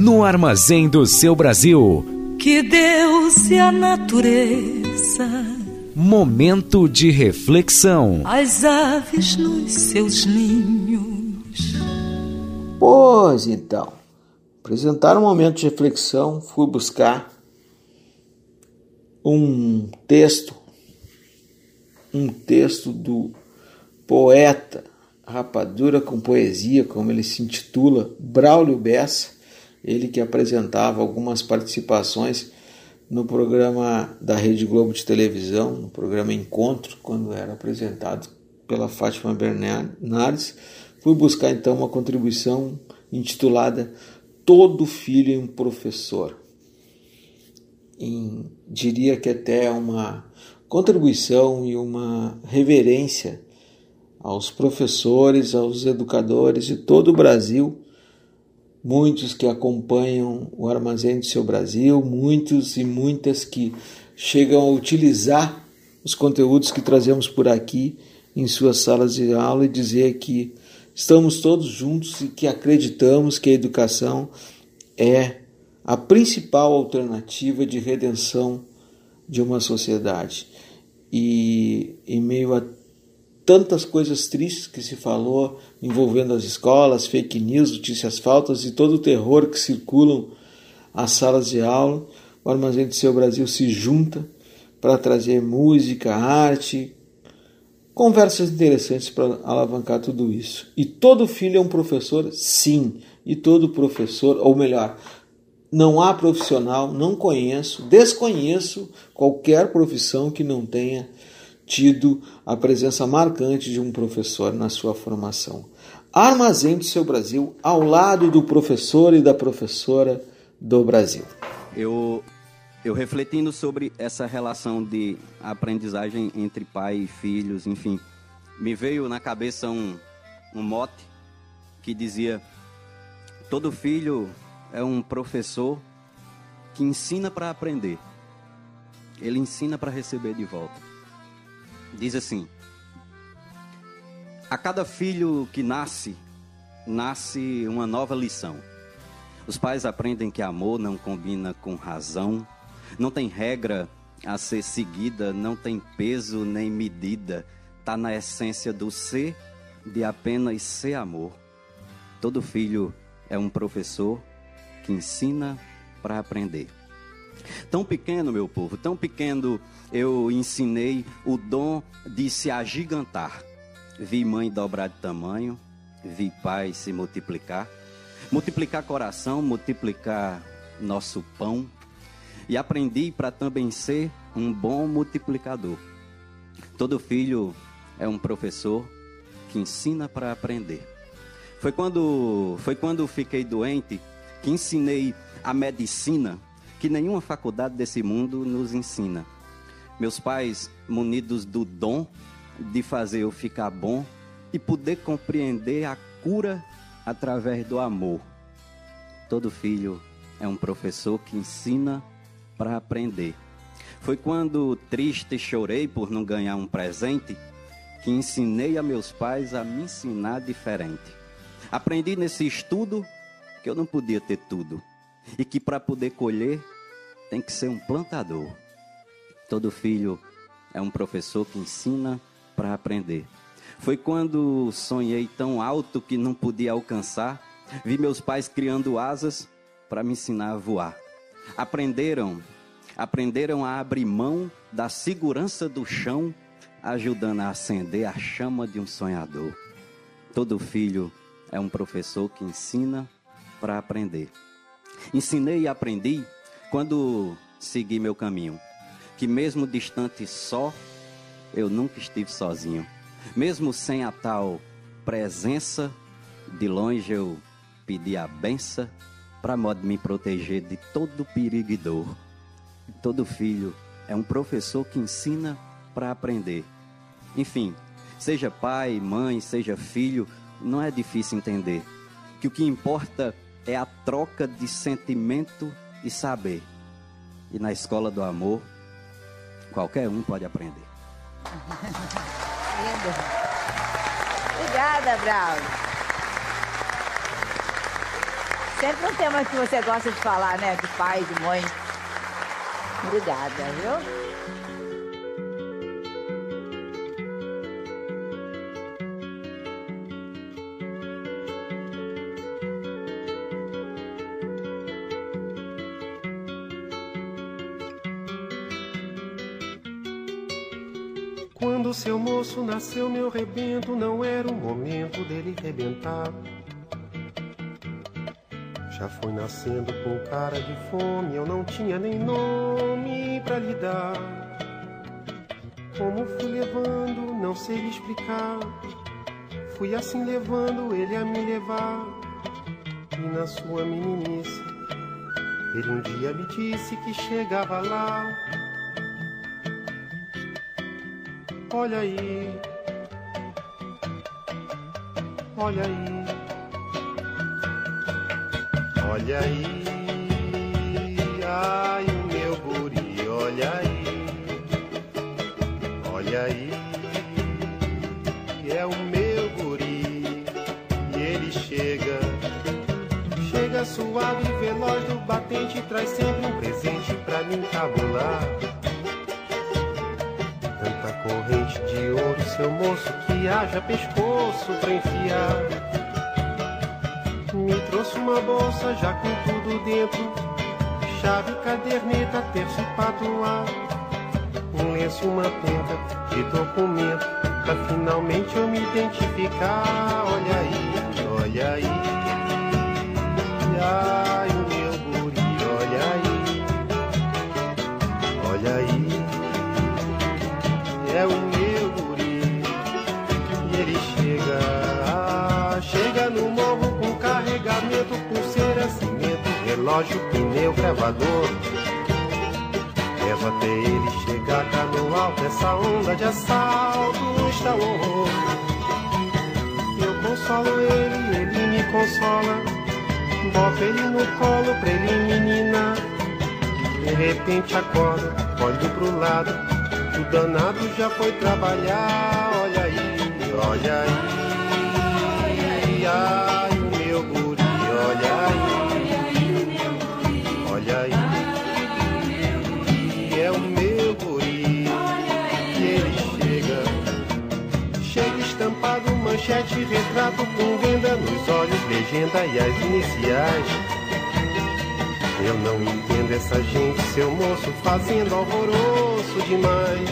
No armazém do seu Brasil. Que Deus e a natureza, Momento de reflexão. as aves nos seus ninhos. Pois então, apresentar um momento de reflexão, fui buscar um texto, um texto do poeta Rapadura com Poesia, como ele se intitula, Braulio Bessa, ele que apresentava algumas participações no programa da Rede Globo de televisão, no programa Encontro, quando era apresentado pela Fátima Bernardes. Fui buscar então uma contribuição intitulada Todo Filho é um Professor. Em, diria que até uma contribuição e uma reverência aos professores, aos educadores de todo o Brasil, muitos que acompanham o Armazém do Seu Brasil, muitos e muitas que chegam a utilizar os conteúdos que trazemos por aqui em suas salas de aula e dizer que estamos todos juntos e que acreditamos que a educação é a principal alternativa de redenção de uma sociedade. E em meio a tantas coisas tristes que se falou envolvendo as escolas, fake news, notícias falsas e todo o terror que circulam às salas de aula, o Armazém do Seu Brasil se junta para trazer música, arte, conversas interessantes para alavancar tudo isso. E todo filho é um professor? Sim. E todo professor, ou melhor, não há profissional, não conheço, desconheço qualquer profissão que não tenha tido a presença marcante de um professor na sua formação. Armazém do seu Brasil, ao lado do professor e da professora do Brasil. Eu eu refletindo sobre essa relação de aprendizagem entre pai e filhos, enfim, me veio na cabeça um, um mote que dizia: todo filho é um professor que ensina para aprender, ele ensina para receber de volta. Diz assim: a cada filho que nasce, nasce uma nova lição. Os pais aprendem que amor não combina com razão, não tem regra a ser seguida, não tem peso nem medida, está na essência do ser, de apenas ser amor. Todo filho é um professor que ensina para aprender. Tão pequeno, meu povo, tão pequeno eu ensinei o dom de se agigantar. Vi mãe dobrar de tamanho, vi pai se multiplicar, multiplicar coração, multiplicar nosso pão, e aprendi para também ser um bom multiplicador. Todo filho é um professor que ensina para aprender. Foi quando foi quando fiquei doente que ensinei a medicina que nenhuma faculdade desse mundo nos ensina. Meus pais, munidos do dom de fazer eu ficar bom e poder compreender a cura através do amor. Todo filho é um professor que ensina para aprender. Foi quando triste chorei por não ganhar um presente que ensinei a meus pais a me ensinar diferente. Aprendi nesse estudo que eu não podia ter tudo e que para poder colher tem que ser um plantador. Todo filho é um professor que ensina para aprender. Foi quando sonhei tão alto que não podia alcançar, vi meus pais criando asas para me ensinar a voar. Aprenderam, aprenderam a abrir mão da segurança do chão, ajudando a acender a chama de um sonhador. Todo filho é um professor que ensina para aprender. Ensinei e aprendi quando segui meu caminho, que mesmo distante só, eu nunca estive sozinho. Mesmo sem a tal presença, de longe eu pedi a benção para modo me proteger de todo perigo e dor. Todo filho é um professor que ensina para aprender. Enfim, seja pai, mãe, seja filho, não é difícil entender que o que importa é a troca de sentimento e saber. E na escola do amor, qualquer um pode aprender. Obrigada, Braulio. Sempre um tema que você gosta de falar, né? De pai, de mãe. Obrigada, viu? Moço nasceu, meu rebento, não era o momento dele rebentar. Já foi nascendo com cara de fome, eu não tinha nem nome pra lhe dar. Como fui levando, não sei lhe explicar. Fui assim levando ele a me levar. E na sua meninice, ele um dia me disse que chegava lá. Olha aí, olha aí, olha aí, ai o meu guri, olha aí, olha aí, é o meu guri, e ele chega, chega suave e veloz do batente, traz sempre um presente pra me encabular. Corrente de ouro, seu moço, que haja pescoço pra enfiar. Me trouxe uma bolsa já com tudo dentro: chave, caderneta, terço e patuá. Um lenço uma penca de documento, pra finalmente eu me identificar. Olha aí, olha aí, relógio, pneu, gravador leva até ele chegar cá no alto. Essa onda de assalto está um horror. Eu consolo ele, ele me consola. Boto ele no colo pra ele menina. De repente acorda, olho pro lado. O danado já foi trabalhar. Olha aí, olha aí. Ai, o manchete, retrato com venda nos olhos, legenda e as iniciais. Eu não entendo essa gente, seu moço, fazendo alvoroço demais.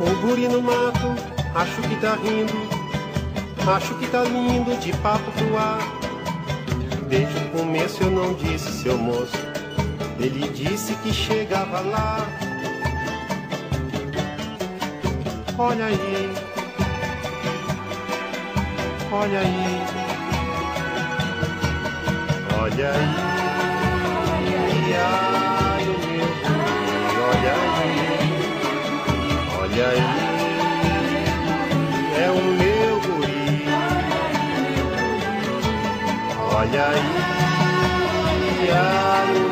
O guri no mato, acho que tá rindo, acho que tá lindo de papo pro ar. Desde o começo eu não disse, seu moço, ele disse que chegava lá. Olha aí, olha aí, olha aí, ai o meu guri, olha aí, olha aí, é o meu guri, olha aí, ai o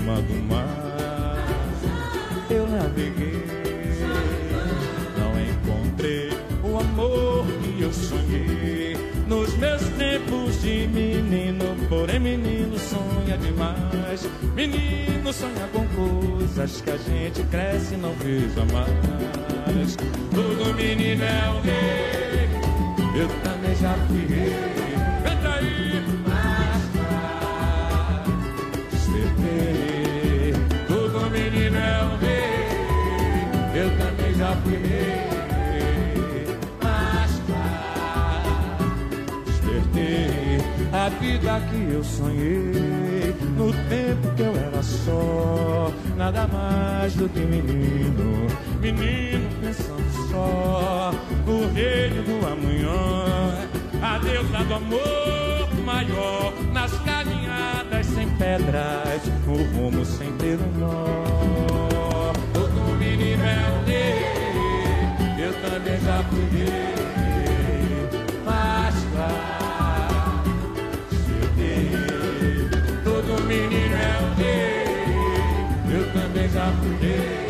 Cima do mar, eu naveguei. Não encontrei o amor que eu sonhei nos meus tempos de menino. Porém, menino sonha demais. Menino sonha com coisas que a gente cresce e não vê jamais. Todo menino é um rei, eu também já fui rei. A vida que eu sonhei no tempo que eu era só, nada mais do que menino, menino pensando só no reino do amanhã, a deusa do amor maior nas caminhadas sem pedras, o rumo sem ter um nó. também já fui Mas claro, eu Todo menino é um rei Eu também já fui.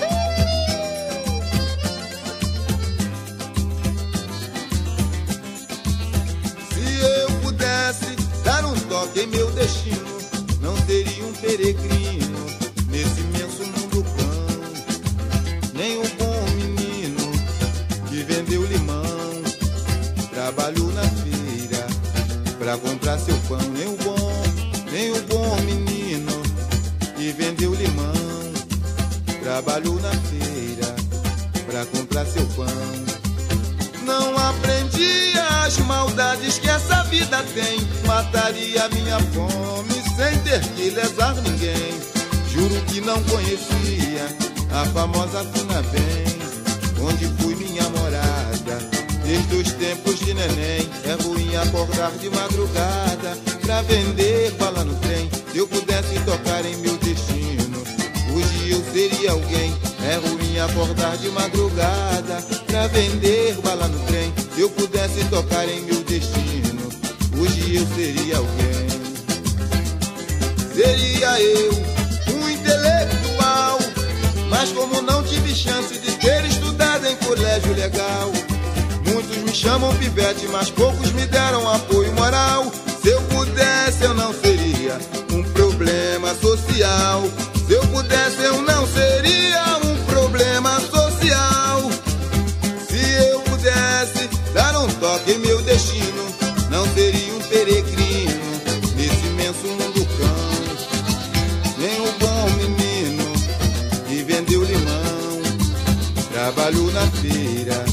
Trabalhou na feira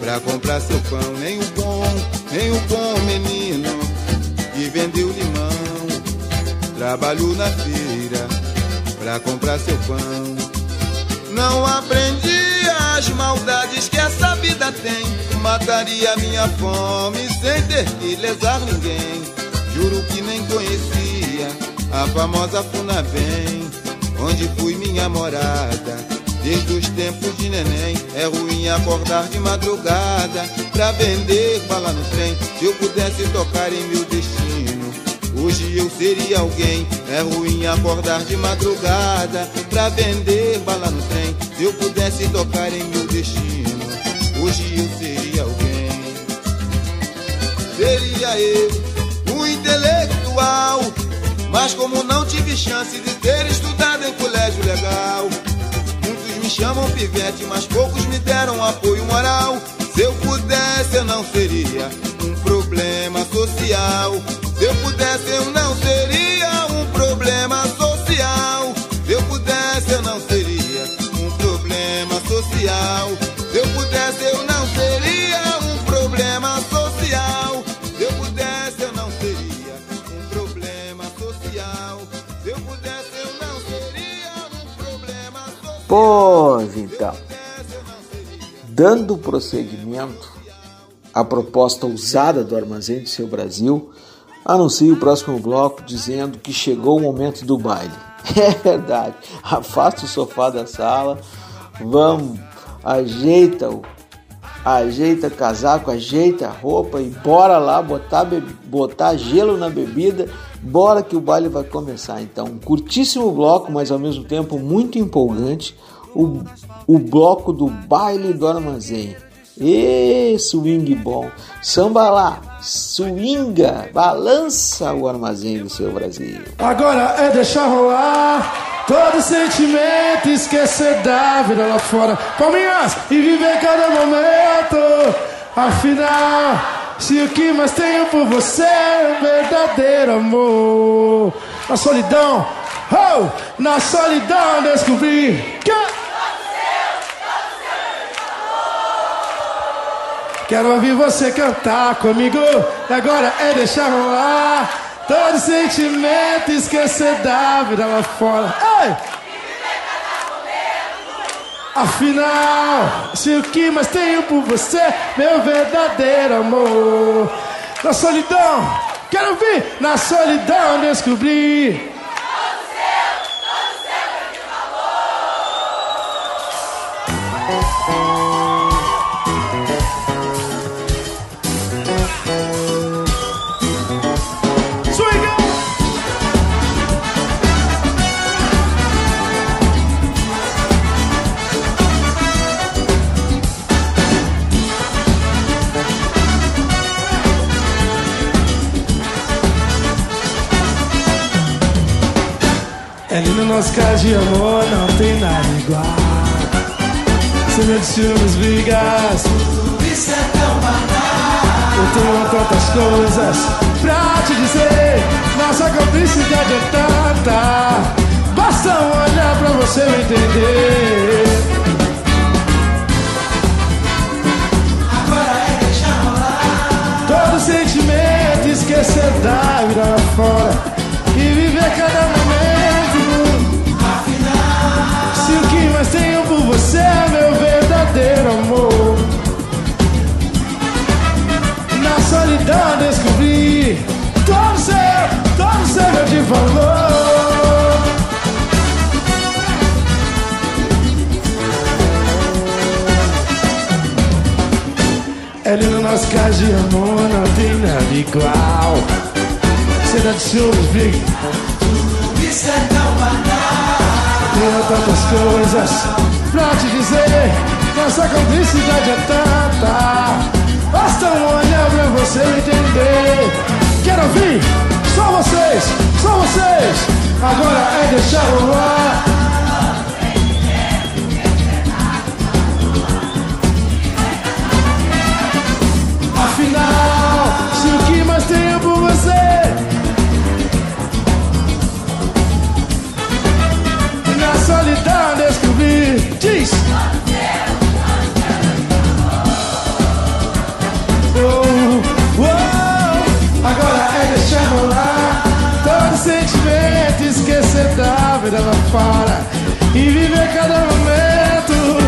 pra comprar seu pão. Nem o bom, nem o bom menino que vendeu limão, trabalhou na feira pra comprar seu pão. Não aprendi as maldades que essa vida tem. Mataria minha fome sem ter que lesar ninguém. Juro que nem conhecia a famosa Funabem, onde fui minha morada. Desde os tempos de neném, é ruim acordar de madrugada pra vender bala no trem. Se eu pudesse tocar em meu destino, Hoje eu seria alguém, é ruim acordar de madrugada pra vender bala no trem. Se eu pudesse tocar em meu destino, hoje eu seria alguém. Seria eu, um intelectual, mas como não tive chance de ter estudado em colégio legal, me chamam pivete, mas poucos me deram apoio moral. Se eu pudesse, eu não seria um problema social. Se eu pudesse, eu não seria um problema social. Pois então, dando prosseguimento à proposta usada do Armazém do Seu Brasil, anuncio o próximo bloco dizendo que chegou o momento do baile. É verdade, afasta o sofá da sala, vamos, ajeita o ajeita casaco, ajeita roupa e bora lá botar, botar gelo na bebida, bora que o baile vai começar. Então, um curtíssimo bloco, mas ao mesmo tempo muito empolgante, o, o bloco do baile do armazém. E swing bom, samba lá, swinga, balança o armazém do seu Brasil. Agora é deixar rolar todo sentimento, esquecer da vida lá fora. Palminhas e viver cada momento. Afinal, se o que mais tenho por você é um verdadeiro amor. Na solidão, oh, na solidão descobri que. Quero ouvir você cantar comigo. E agora é deixar rolar Todo sentimento esquecer da vida lá fora. Ei! Afinal, se o que mais tenho por você, meu verdadeiro amor. Na solidão, quero vir, na solidão descobrir. É lindo nosso caso de amor, não tem nada igual. Sem de ciúmes, brigas. Isso é tão banal. Eu tenho tantas coisas pra te dizer. Nossa cumplicidade é tanta. Basta um olhar pra você me entender. Agora é deixar rolar. Todo sentimento, esquecer da vida fora valor. É lindo nosso caso de amor, não tem nada igual. Cena de ciúmes, briga. Isso é tão banal. Tenho tantas coisas pra te dizer. Nossa cumplicidade é tanta. Basta um olhar pra você entender. Quero ouvir só vocês, só vocês. Agora é deixar rolar. Vida lá fora e viver cada momento.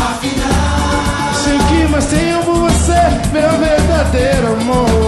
Afinal, se o que mais tenho você, meu verdadeiro amor.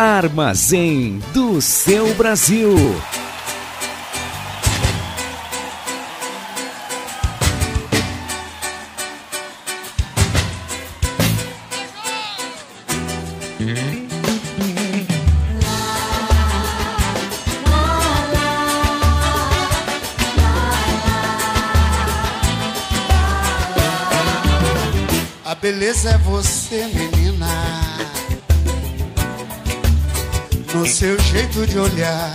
Armazém do seu Brasil. A beleza é você, menina. no seu jeito de olhar.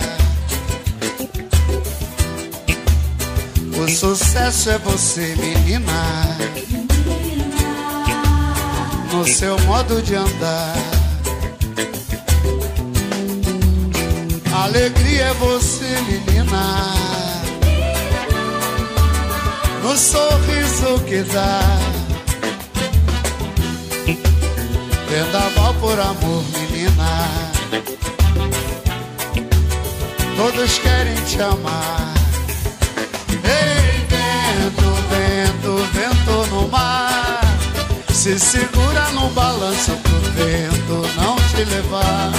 O sucesso é você, menina. No seu modo de andar. Alegria é você, menina. No sorriso que dá. Vendaval por amor, menina todos querem te amar. Ei, vento, vento, vento no mar, se segura no balanço pro vento não te levar.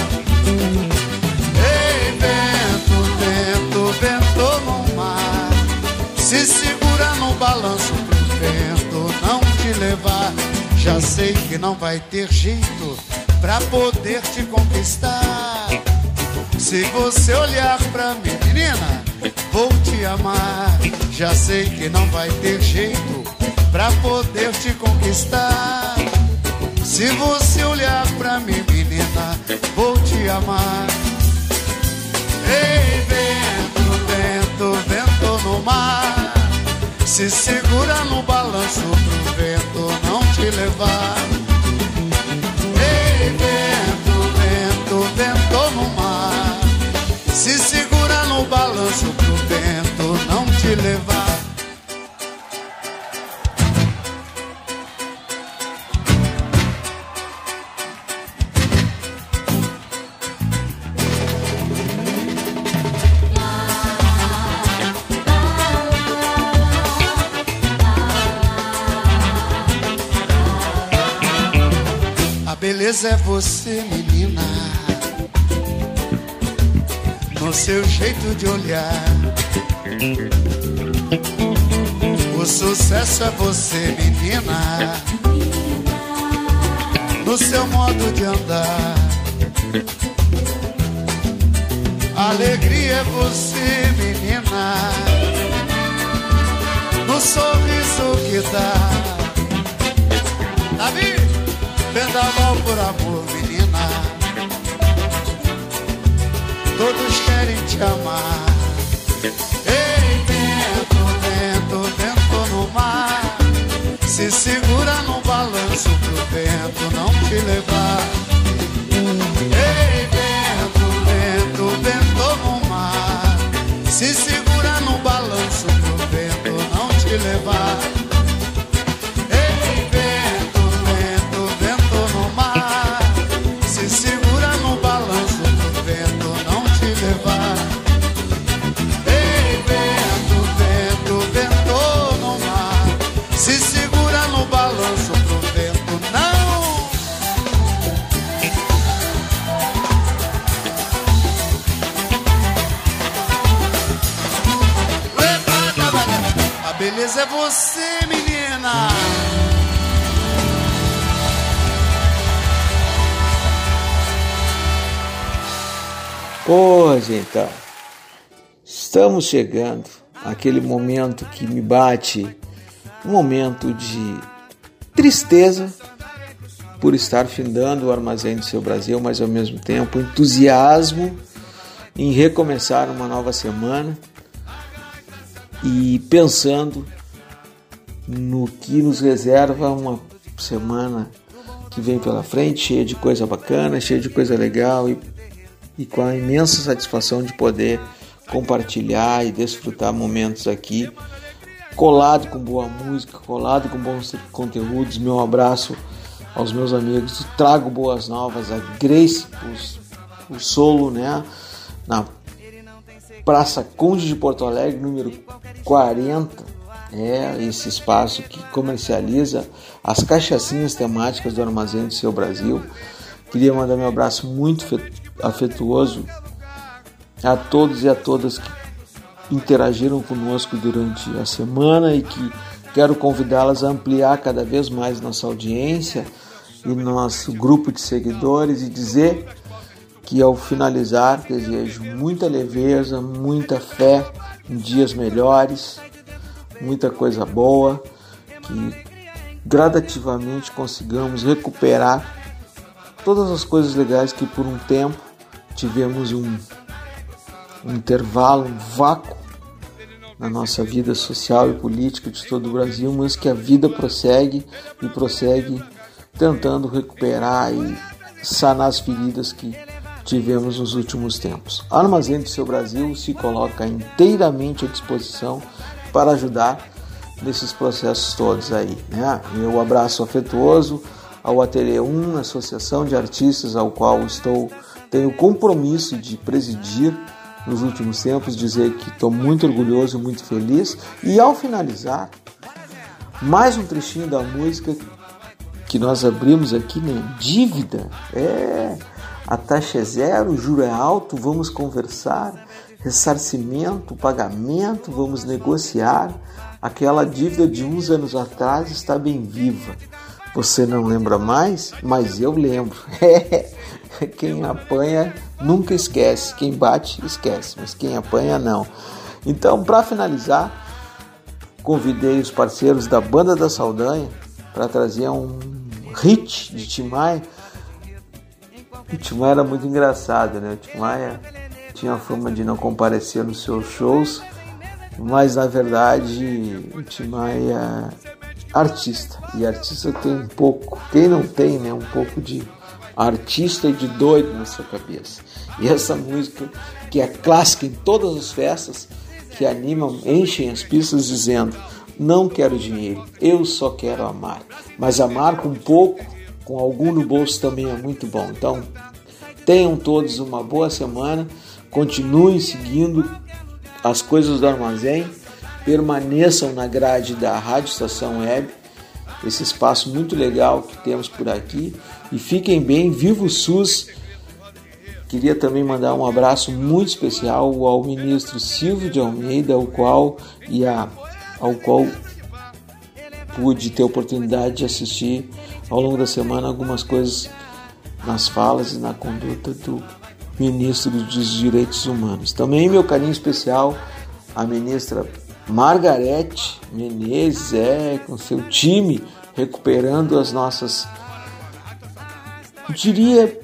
Ei, vento, vento, vento no mar, se segura no balanço pro vento não te levar. Já sei que não vai ter jeito pra poder te conquistar. Se você olhar pra mim, menina, vou te amar. Já sei que não vai ter jeito pra poder te conquistar. Se você olhar pra mim, menina, vou te amar. Ei, vento, vento, vento no mar. Se segura no balanço pro vento não te levar. Ei, vento. Balanço pro vento não te levar. A beleza é você, menina. No seu jeito de olhar. O sucesso é você, menina. No seu modo de andar. Alegria é você, menina. No sorriso que dá. Davi! Vendaval por amor. Todos querem te amar. Ei, vento, vento, vento no mar. Se segura no balanço pro vento não te levar. Ei, vento, vento, vento no mar. Se segura no balanço pro vento não te levar. Pois então, estamos chegando àquele momento que me bate, um momento de tristeza por estar findando o armazém do seu Brasil, mas ao mesmo tempo entusiasmo em recomeçar uma nova semana e pensando no que nos reserva uma semana que vem pela frente, cheia de coisa bacana, cheia de coisa legal e, e com a imensa satisfação de poder compartilhar e desfrutar momentos aqui, colado com boa música, colado com bons conteúdos. Meu abraço aos meus amigos, trago boas novas, a Grace, o, solo, né? Na Praça Conde de Porto Alegre, número 40. É esse espaço que comercializa as cachaçinhas temáticas do Armazém do Seu Brasil. Queria mandar meu abraço muito afetuoso a todos e a todas que interagiram conosco durante a semana e que quero convidá-las a ampliar cada vez mais nossa audiência e nosso grupo de seguidores e dizer que ao finalizar desejo muita leveza, muita fé em dias melhores, muita coisa boa, que gradativamente consigamos recuperar todas as coisas legais que por um tempo tivemos um, um intervalo, um vácuo na nossa vida social e política de todo o Brasil, mas que a vida prossegue e prossegue tentando recuperar e sanar as feridas que tivemos nos últimos tempos. Armazém do Seu Brasil se coloca inteiramente à disposição para ajudar nesses processos todos aí. Né? Meu abraço afetuoso ao Ateliê 1, associação de artistas ao qual estou tenho compromisso de presidir nos últimos tempos, dizer que estou muito orgulhoso, muito feliz. E ao finalizar, mais um trechinho da música que nós abrimos aqui, né? Dívida. É, a taxa é zero, o juro é alto, vamos conversar. Ressarcimento, pagamento, vamos negociar. Aquela dívida de uns anos atrás está bem viva. Você não lembra mais, mas eu lembro. quem apanha nunca esquece, quem bate esquece, mas quem apanha não. Então, para finalizar, convidei os parceiros da Banda da Saldanha para trazer um hit de Tim Maia. O Tim Maia era muito engraçado, né? O Tim Maia tinha a fama de não comparecer nos seus shows, mas na verdade o Tim Maia é artista. E artista tem um pouco, quem não tem, né, um pouco de artista e de doido na sua cabeça. E essa música, que é clássica em todas as festas, que animam, enchem as pistas dizendo: Não quero dinheiro, eu só quero amar. Mas amar com pouco, com algum no bolso também é muito bom. Então, tenham todos uma boa semana, continuem seguindo as coisas do armazém, permaneçam na grade da Rádio Estação Web, esse espaço muito legal que temos por aqui, e fiquem bem, viva o SUS! Queria também mandar um abraço muito especial ao ministro Silvio de Almeida, ao qual e a, ao qual pude ter oportunidade de assistir ao longo da semana algumas coisas nas falas e na conduta do ministro dos Direitos Humanos. Também meu carinho especial à ministra Margarete Menezes, é, com seu time recuperando as nossas, diria,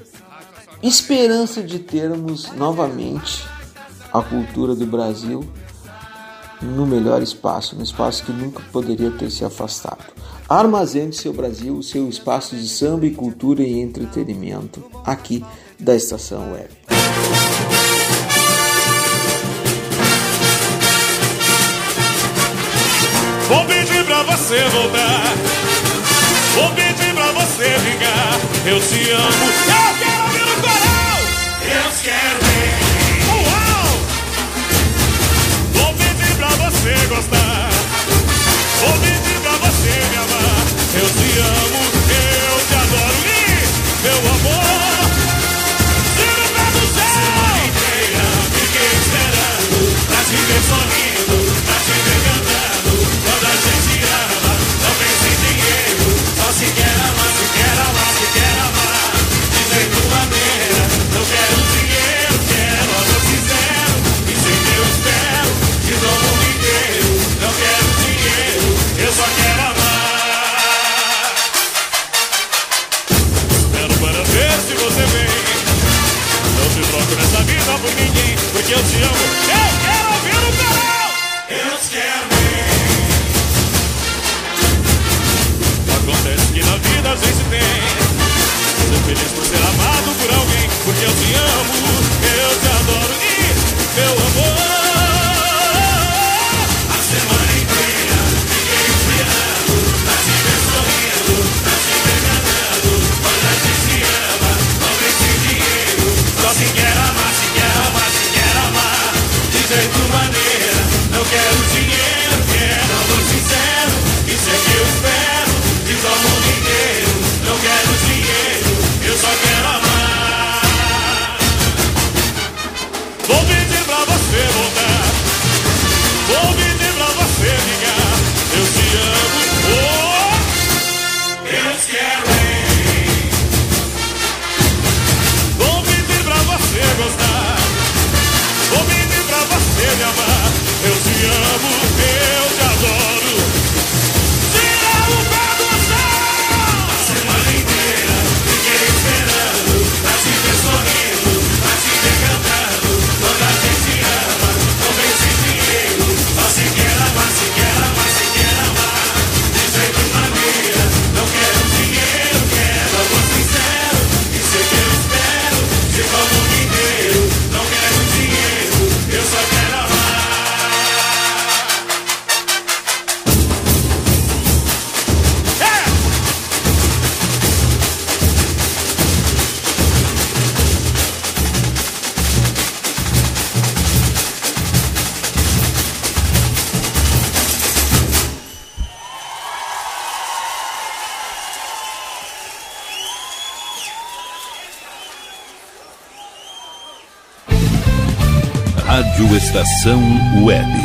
esperança de termos novamente a cultura do Brasil no melhor espaço, no espaço que nunca poderia ter se afastado. Armazém do seu Brasil, seu espaço de samba e cultura e entretenimento aqui da Estação Web. Vou pedir pra você voltar. Vou pedir pra você ligar. Eu te amo. Eu quero ouvir o coral. Eu quero ver. Uau! Vou pedir pra você gostar. Vou pedir pra você me amar. Eu te amo. Eu te adoro. E meu amor. Tira pé do céu. Fiquei esperando pra te ver porque eu te amo. Eu quero ouvir o canal. Eu te quero bem. Acontece que na vida a gente tem. Ser feliz por ser amado por alguém, porque eu te amo, eu te adoro e meu amor. Eu Estação Web.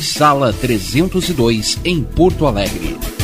sala 302, em Porto Alegre.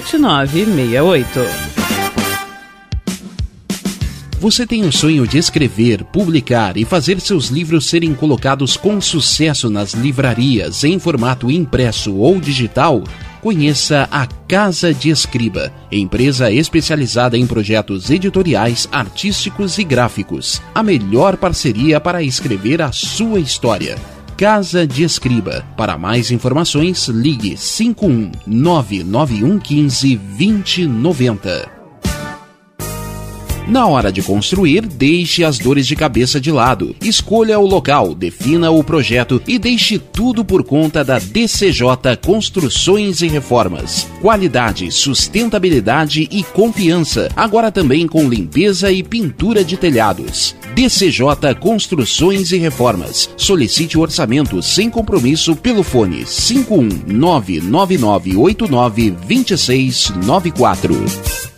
7968. Você tem o sonho de escrever, publicar e fazer seus livros serem colocados com sucesso nas livrarias em formato impresso ou digital? Conheça a Casa de Escriba, empresa especializada em projetos editoriais, artísticos e gráficos. A melhor parceria para escrever a sua história. Casa de Escriba. Para mais informações, ligue 51 99115 2090. Na hora de construir, deixe as dores de cabeça de lado. Escolha o local, defina o projeto e deixe tudo por conta da DCJ Construções e Reformas. Qualidade, sustentabilidade e confiança. Agora também com limpeza e pintura de telhados. DCJ Construções e Reformas. Solicite o orçamento sem compromisso pelo fone 51999892694.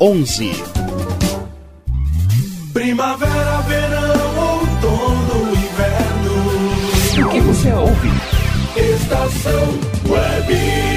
11. Primavera, verão, outono, inverno. O que você ouve? Estação Web.